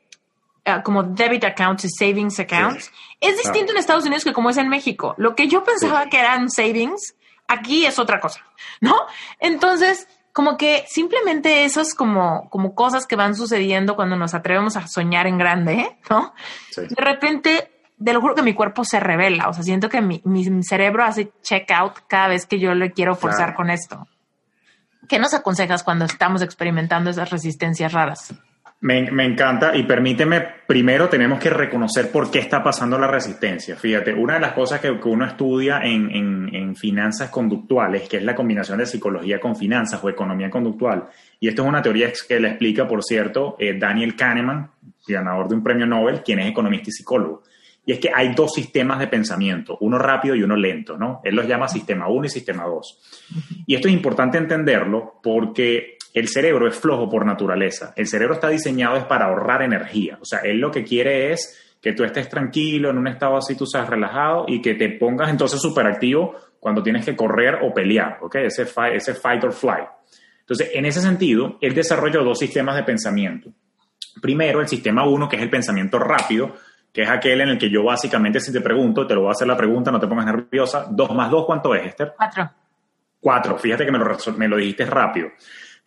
Ah, como debit accounts y savings accounts, es distinto en Estados Unidos que como es en México. Lo que yo pensaba que eran savings, aquí es otra cosa, ¿no? Entonces, como que simplemente esos como, como cosas que van sucediendo cuando nos atrevemos a soñar en grande, ¿no? De repente, de lo juro que mi cuerpo se revela, o sea, siento que mi, cerebro hace check out cada vez que yo le quiero forzar con esto. ¿Qué nos aconsejas cuando estamos experimentando esas resistencias raras? Me, encanta y permíteme, primero tenemos que reconocer por qué está pasando la resistencia. Fíjate, una de las cosas que, uno estudia en, finanzas conductuales, que es la combinación de psicología con finanzas o economía conductual, y esto es una teoría que le explica, por cierto, eh, Daniel Kahneman, ganador de un premio Nobel, quien es economista y psicólogo. Y es que hay dos sistemas de pensamiento, uno rápido y uno lento, ¿no? Él los llama sistema 1 y sistema 2. Y esto es importante entenderlo porque el cerebro es flojo por naturaleza. El cerebro está diseñado es para ahorrar energía. O sea, él lo que quiere es que tú estés tranquilo, en un estado así, tú seas relajado y que te pongas entonces súper activo cuando tienes que correr o pelear, ¿ok? Ese fight, ese fight or flight. Entonces, en ese sentido, él desarrolló dos sistemas de pensamiento. Primero, el sistema 1, que es el pensamiento rápido, que es aquel en el que yo básicamente, si te pregunto, te lo voy a hacer la pregunta, no te pongas nerviosa, 2 más 2, ¿cuánto es, Esther? 4. 4, fíjate que me lo, me lo dijiste rápido.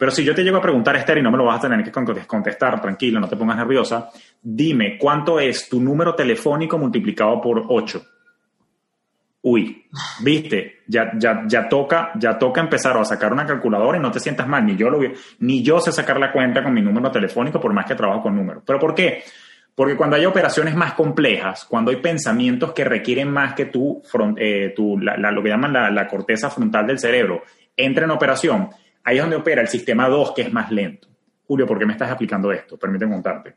Pero si yo te llego a preguntar, Esther, y no me lo vas a tener que contestar, tranquilo, no te pongas nerviosa, dime, ¿cuánto es tu número telefónico multiplicado por 8? Uy, viste, ya, ya, ya, toca, ya toca empezar a sacar una calculadora y no te sientas mal, ni yo, lo, ni yo sé sacar la cuenta con mi número telefónico por más que trabajo con números. ¿Pero por qué? Porque cuando hay operaciones más complejas, cuando hay pensamientos que requieren más que tu, eh, lo que llaman la, la corteza frontal del cerebro, entre en operación, Ahí es donde opera el sistema 2, que es más lento. Julio, ¿por qué me estás aplicando esto? Permíteme contarte.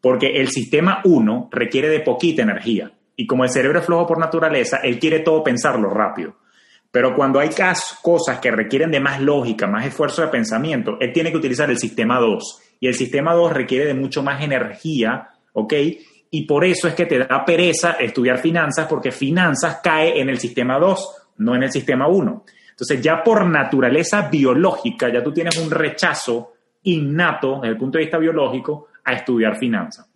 Porque el sistema 1 requiere de poquita energía. Y como el cerebro es flojo por naturaleza, él quiere todo pensarlo rápido. Pero cuando hay cosas que requieren de más lógica, más esfuerzo de pensamiento, él tiene que utilizar el sistema 2. Y el sistema 2 requiere de mucho más energía, ¿ok? Y por eso es que te da pereza estudiar finanzas, porque finanzas cae en el sistema 2, no en el sistema 1. Entonces ya por naturaleza biológica, ya tú tienes un rechazo innato desde el punto de vista biológico a estudiar finanzas.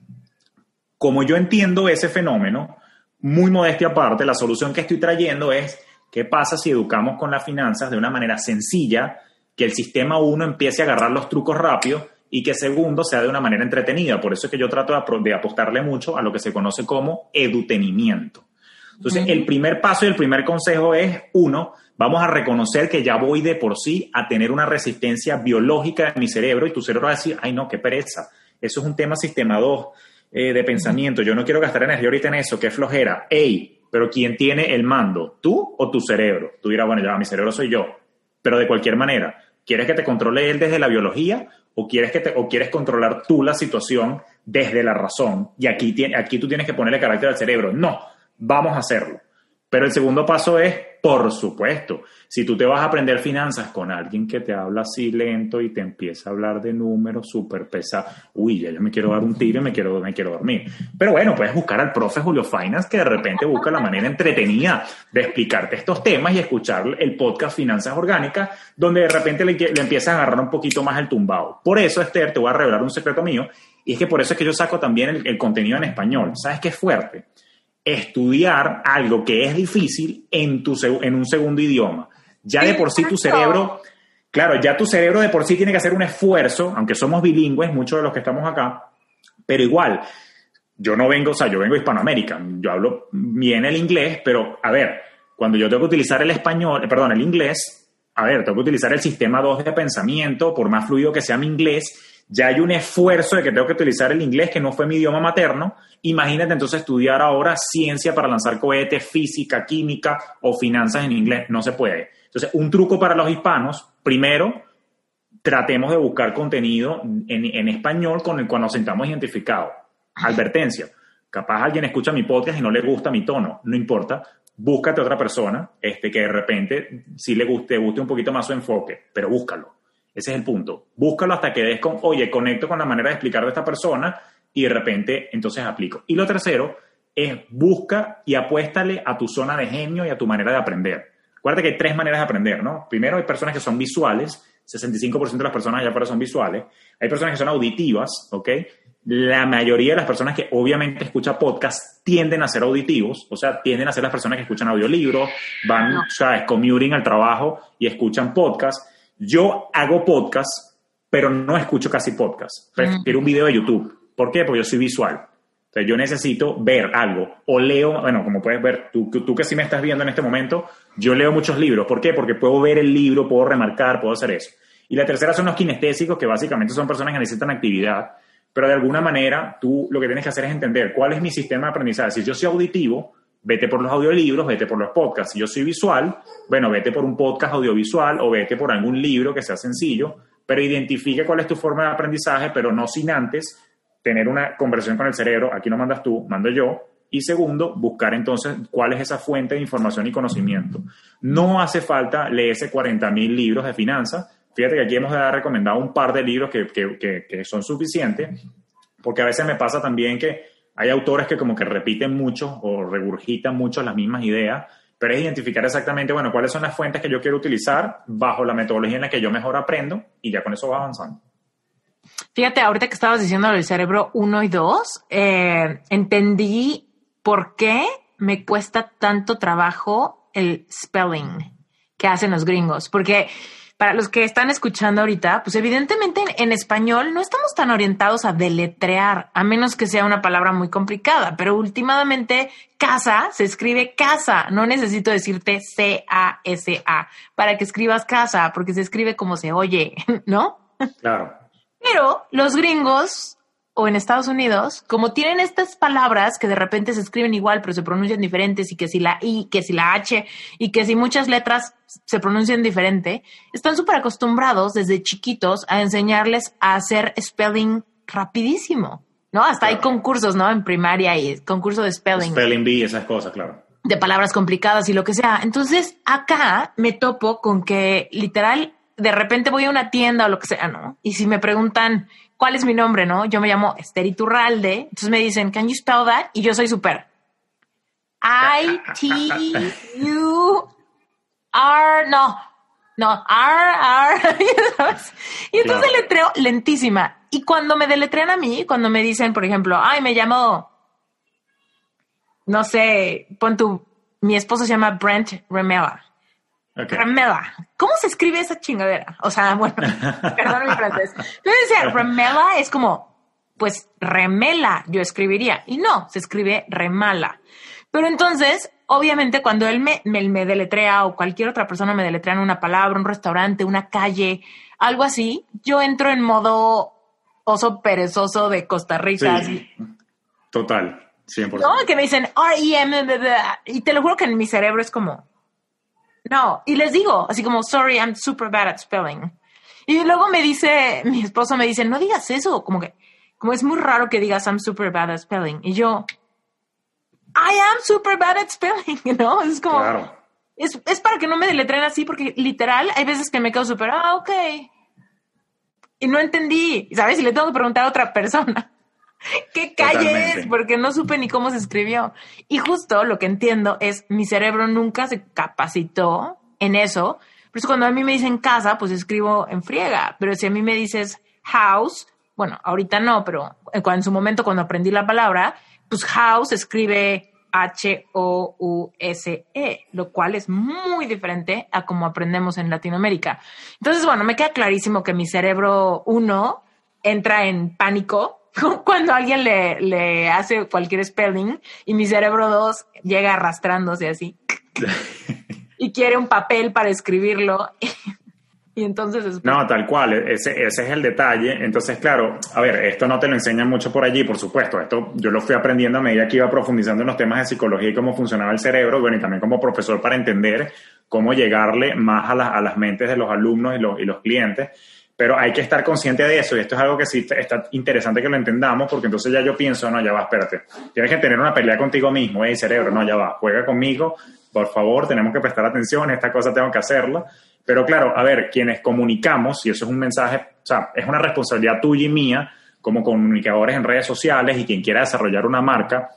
Como yo entiendo ese fenómeno, muy modestia aparte, la solución que estoy trayendo es qué pasa si educamos con las finanzas de una manera sencilla, que el sistema 1 empiece a agarrar los trucos rápidos y que segundo sea de una manera entretenida. Por eso es que yo trato de apostarle mucho a lo que se conoce como edutenimiento. Entonces, el primer paso y el primer consejo es, uno, vamos a reconocer que ya voy de por sí a tener una resistencia biológica en mi cerebro y tu cerebro va a decir, ay no, qué pereza. Eso es un tema sistema 2 eh, de pensamiento. Yo no quiero gastar energía ahorita en eso, qué flojera. Ey, pero ¿quién tiene el mando? ¿Tú o tu cerebro? Tú dirás, bueno, ya, mi cerebro soy yo. Pero de cualquier manera, ¿quieres que te controle él desde la biología o quieres, que te, o quieres controlar tú la situación desde la razón? Y aquí, aquí tú tienes que ponerle carácter al cerebro. No, vamos a hacerlo. Pero el segundo paso es, por supuesto, si tú te vas a aprender finanzas con alguien que te habla así lento y te empieza a hablar de números súper pesados, uy, ya yo me quiero dar un tiro y me quiero, me quiero dormir. Pero bueno, puedes buscar al profe Julio Finance que de repente busca la manera entretenida de explicarte estos temas y escuchar el podcast Finanzas Orgánicas, donde de repente le, le empiezas a agarrar un poquito más el tumbado. Por eso, Esther, te voy a revelar un secreto mío, y es que por eso es que yo saco también el, el contenido en español. ¿Sabes qué es fuerte? Estudiar algo que es difícil en, tu, en un segundo idioma. Ya de por sí tu cerebro, claro, ya tu cerebro de por sí tiene que hacer un esfuerzo, aunque somos bilingües, muchos de los que estamos acá, pero igual, yo no vengo, o sea, yo vengo de Hispanoamérica, yo hablo bien el inglés, pero a ver, cuando yo tengo que utilizar el español, perdón, el inglés, a ver, tengo que utilizar el sistema 2 de pensamiento, por más fluido que sea mi inglés, ya hay un esfuerzo de que tengo que utilizar el inglés, que no fue mi idioma materno, Imagínate entonces estudiar ahora ciencia para lanzar cohetes, física, química o finanzas en inglés. No se puede. Entonces, un truco para los hispanos, primero, tratemos de buscar contenido en, español con el cual nos sentamos identificados. Advertencia. Capaz alguien escucha mi podcast y no le gusta mi tono. No importa. Búscate otra persona este, que de repente sí le guste, guste un poquito más su enfoque, pero búscalo. Ese es el punto. Búscalo hasta que des con, oye, conecto con la manera de explicar de esta persona y de repente entonces aplico. Y lo tercero es busca y apuéstale a tu zona de genio y a tu manera de aprender. Acuérdate que hay tres maneras de aprender, ¿no? Primero hay personas que son visuales, 65% de las personas allá afuera son visuales. Hay personas que son auditivas, ¿ok? La mayoría de las personas que obviamente escuchan podcast tienden a ser auditivos, o sea, tienden a ser las personas que escuchan audiolibros, van, ¿sabes? Commuting al trabajo y escuchan podcast. Yo hago podcast, pero no escucho casi podcast. Prefiero un video de YouTube. ¿Por qué? Porque yo soy visual. Entonces yo necesito ver algo o leo, bueno, como puedes ver, tú, tú que sí me estás viendo en este momento, yo leo muchos libros. ¿Por qué? Porque puedo ver el libro, puedo remarcar, puedo hacer eso. Y la tercera son los kinestésicos, que básicamente son personas que necesitan actividad, pero de alguna manera tú lo que tienes que hacer es entender cuál es mi sistema de aprendizaje. Si yo soy auditivo, vete por los audiolibros, vete por los podcasts. Si yo soy visual, bueno, vete por un podcast audiovisual o vete por algún libro que sea sencillo, pero identifique cuál es tu forma de aprendizaje, pero no sin antes tener una conversación con el cerebro, aquí no mandas tú, mando yo, y segundo, buscar entonces cuál es esa fuente de información y conocimiento. No hace falta leerse 40.000 libros de finanzas. Fíjate que aquí hemos recomendado un par de libros que, que, que, son suficientes, porque a veces me pasa también que hay autores que como que repiten mucho o regurgitan mucho las mismas ideas, pero es identificar exactamente, bueno, cuáles son las fuentes que yo quiero utilizar bajo la metodología en la que yo mejor aprendo y ya con eso va avanzando. Fíjate, ahorita que estabas diciendo del cerebro 1 y 2, eh, entendí por qué me cuesta tanto trabajo el spelling que hacen los gringos. Porque para los que están escuchando ahorita, pues evidentemente en, español no estamos tan orientados a deletrear, a menos que sea una palabra muy complicada, pero últimamente casa se escribe casa, no necesito decirte C-A-S-A para que escribas casa, porque se escribe como se oye, ¿no? Claro. Pero los gringos o en Estados Unidos, como tienen estas palabras que de repente se escriben igual, pero se pronuncian diferentes, y que si la I, que si la H, y que si muchas letras se pronuncian diferente, están súper acostumbrados desde chiquitos a enseñarles a hacer spelling rapidísimo, ¿no? Hasta hay concursos, ¿no? En primaria y concurso de spelling. Spelling bee, esas cosas, claro. De palabras complicadas y lo que sea. Entonces, acá me topo con que literal de repente voy a una tienda o lo que sea, ¿no? Y si me preguntan cuál es mi nombre, ¿no? Yo me llamo Esther Iturralde, entonces me dicen, can you spell that? Y yo soy súper. I, T, U, R, no, no, R, R, Y entonces deletreo lentísima. Y cuando me deletrean a mí, cuando me dicen, por ejemplo, ay, me llamo, no sé, pon tu, mi esposo se llama Brent Remela. Remela. ¿Cómo se escribe esa chingadera? O sea, bueno, perdón mi francés. Entonces decía, remela es como, pues remela, yo escribiría. Y no, se escribe remala. Pero entonces, obviamente, cuando él me, me, deletrea o cualquier otra persona me deletrea en una palabra, un restaurante, una calle, algo así, yo entro en modo oso perezoso de Costa Rica. Total, 100%. No, que me dicen R-E-M, y te lo juro que en mi cerebro es como, no, y les digo, así como, sorry, I'm super bad at spelling. Y luego me dice, mi esposo me dice, no digas eso, como que, como es muy raro que digas I'm super bad at spelling. Y yo, I am super bad at spelling, ¿no? Es como, claro. es, es para que no me deletren así, porque literal, hay veces que me quedo súper, ah, ok. Y no entendí, ¿sabes? Y le tengo que preguntar a otra persona. ¿Qué calle es? Porque no supe ni cómo se escribió. Y justo lo que entiendo es mi cerebro nunca se capacitó en eso. Por eso cuando a mí me dicen casa, pues escribo en friega. Pero si a mí me dices house, bueno, ahorita no, pero en su momento cuando aprendí la palabra, pues house escribe H-O-U-S-E, lo cual es muy diferente a como aprendemos en Latinoamérica. Entonces, bueno, me queda clarísimo que mi cerebro, uno, entra en pánico cuando alguien le, le hace cualquier spelling y mi cerebro 2 llega arrastrándose así y quiere un papel para escribirlo. y entonces... No, tal cual, ese, ese es el detalle. Entonces, claro, a ver, esto no te lo enseñan mucho por allí, por supuesto. Esto yo lo fui aprendiendo a medida que iba profundizando en los temas de psicología y cómo funcionaba el cerebro, bueno, y también como profesor para entender cómo llegarle más a, a las mentes de los alumnos y los, y los clientes pero hay que estar consciente de eso y esto es algo que sí está interesante que lo entendamos porque entonces ya yo pienso, no, ya va, espérate, tienes que tener una pelea contigo mismo, eh, cerebro, no, ya va, juega conmigo, por favor, tenemos que prestar atención, esta cosa tengo que hacerla. Pero claro, a ver, quienes comunicamos, y eso es un mensaje, o sea, es una responsabilidad tuya y mía como comunicadores en redes sociales y quien quiera desarrollar una marca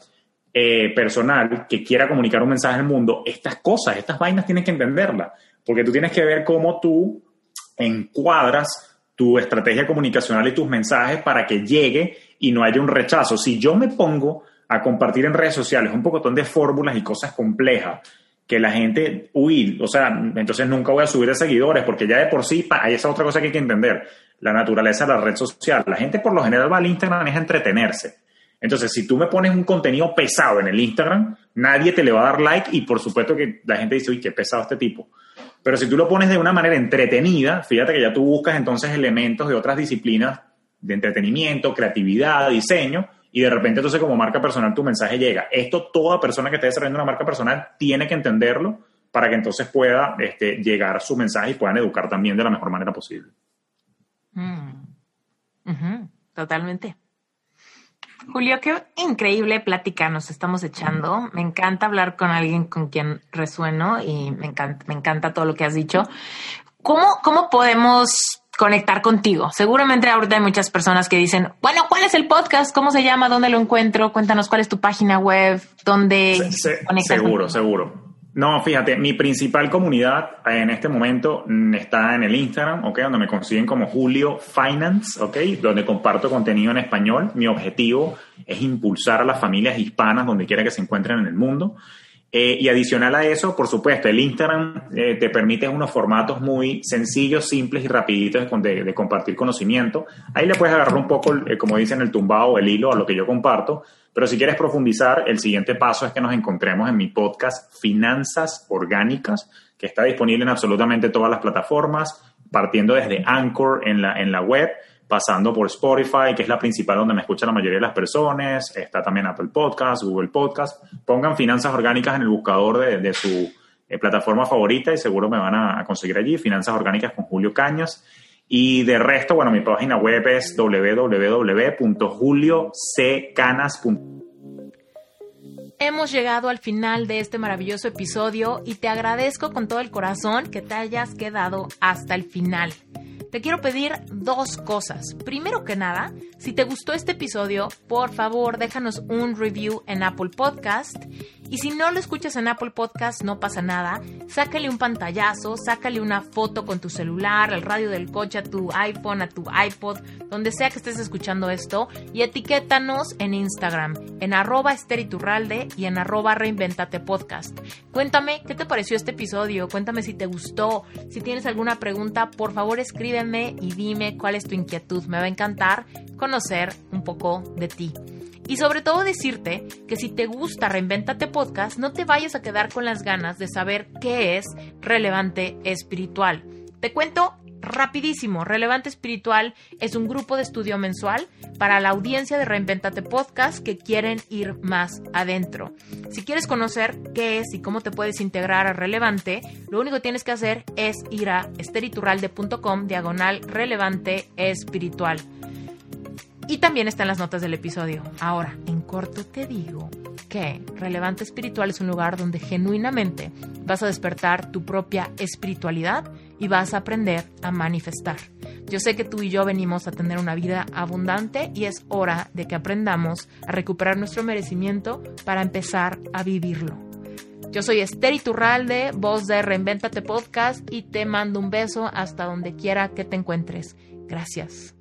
eh, personal que quiera comunicar un mensaje al mundo, estas cosas, estas vainas tienes que entenderlas, porque tú tienes que ver cómo tú encuadras tu estrategia comunicacional y tus mensajes para que llegue y no haya un rechazo. Si yo me pongo a compartir en redes sociales un pocotón de fórmulas y cosas complejas, que la gente, uy, o sea, entonces nunca voy a subir de seguidores, porque ya de por sí, hay esa otra cosa que hay que entender, la naturaleza de la red social. La gente por lo general va al Instagram es entretenerse. Entonces, si tú me pones un contenido pesado en el Instagram, nadie te le va a dar like y por supuesto que la gente dice, uy, qué pesado este tipo. Pero si tú lo pones de una manera entretenida, fíjate que ya tú buscas entonces elementos de otras disciplinas de entretenimiento, creatividad, diseño, y de repente entonces como marca personal tu mensaje llega. Esto toda persona que esté desarrollando una marca personal tiene que entenderlo para que entonces pueda este, llegar su mensaje y puedan educar también de la mejor manera posible. Mm. Totalmente. Julio, qué increíble plática nos estamos echando. Me encanta hablar con alguien con quien resueno y me encanta, me encanta todo lo que has dicho. ¿Cómo, cómo podemos conectar contigo? Seguramente ahorita hay muchas personas que dicen, bueno, ¿cuál es el podcast? ¿Cómo se llama? ¿Dónde lo encuentro? Cuéntanos cuál es tu página web, dónde se, Seguro, seguro. No, fíjate, mi principal comunidad en este momento está en el Instagram, ¿ok? Donde me consiguen como Julio Finance, ¿ok? Donde comparto contenido en español. Mi objetivo es impulsar a las familias hispanas donde quiera que se encuentren en el mundo. Eh, y adicional a eso, por supuesto, el Instagram eh, te permite unos formatos muy sencillos, simples y rapiditos de, compartir conocimiento. Ahí le puedes agarrar un poco, eh, como dicen, el tumbado el hilo a lo que yo comparto. Pero si quieres profundizar, el siguiente paso es que nos encontremos en mi podcast Finanzas Orgánicas, que está disponible en absolutamente todas las plataformas, partiendo desde Anchor en la, en la web pasando por Spotify, que es la principal donde me escucha la mayoría de las personas, está también Apple Podcast, Google Podcast, pongan finanzas orgánicas en el buscador de, su eh, plataforma favorita y seguro me van a, conseguir allí, finanzas orgánicas con Julio Cañas. Y de resto, bueno, mi página web es www.julioccanas.com. Hemos llegado al final de este maravilloso episodio y te agradezco con todo el corazón que te hayas quedado hasta el final te quiero pedir dos cosas. Primero que nada, si te gustó este episodio, por favor déjanos un review en Apple Podcast y si no lo escuchas en Apple Podcast, no pasa nada. Sácale un pantallazo, sácale una foto con tu celular, al radio del coche, a tu iPhone, a tu iPod, donde sea que estés escuchando esto, y etiquétanos en Instagram, en arroba esteriturralde y en arroba reinventate podcast. Cuéntame qué te pareció este episodio, cuéntame si te gustó, si tienes alguna pregunta, por favor escríbeme y dime cuál es tu inquietud. Me va a encantar conocer un poco de ti. Y sobre todo decirte que si te gusta Reinventate Podcast, no te vayas a quedar con las ganas de saber qué es relevante espiritual. Te cuento rapidísimo. Relevante Espiritual es un grupo de estudio mensual para la audiencia de Reinventate Podcast que quieren ir más adentro. Si quieres conocer qué es y cómo te puedes integrar a Relevante, lo único que tienes que hacer es ir a esteriturralde.com diagonal relevante espiritual. Y también está en las notas del episodio. Ahora, en corto te digo que Relevante Espiritual es un lugar donde genuinamente vas a despertar tu propia espiritualidad y vas a aprender a manifestar. Yo sé que tú y yo venimos a tener una vida abundante y es hora de que aprendamos a recuperar nuestro merecimiento para empezar a vivirlo. Yo soy Esther Iturralde, voz de Reinventate Podcast y te mando un beso hasta donde quiera que te encuentres. Gracias.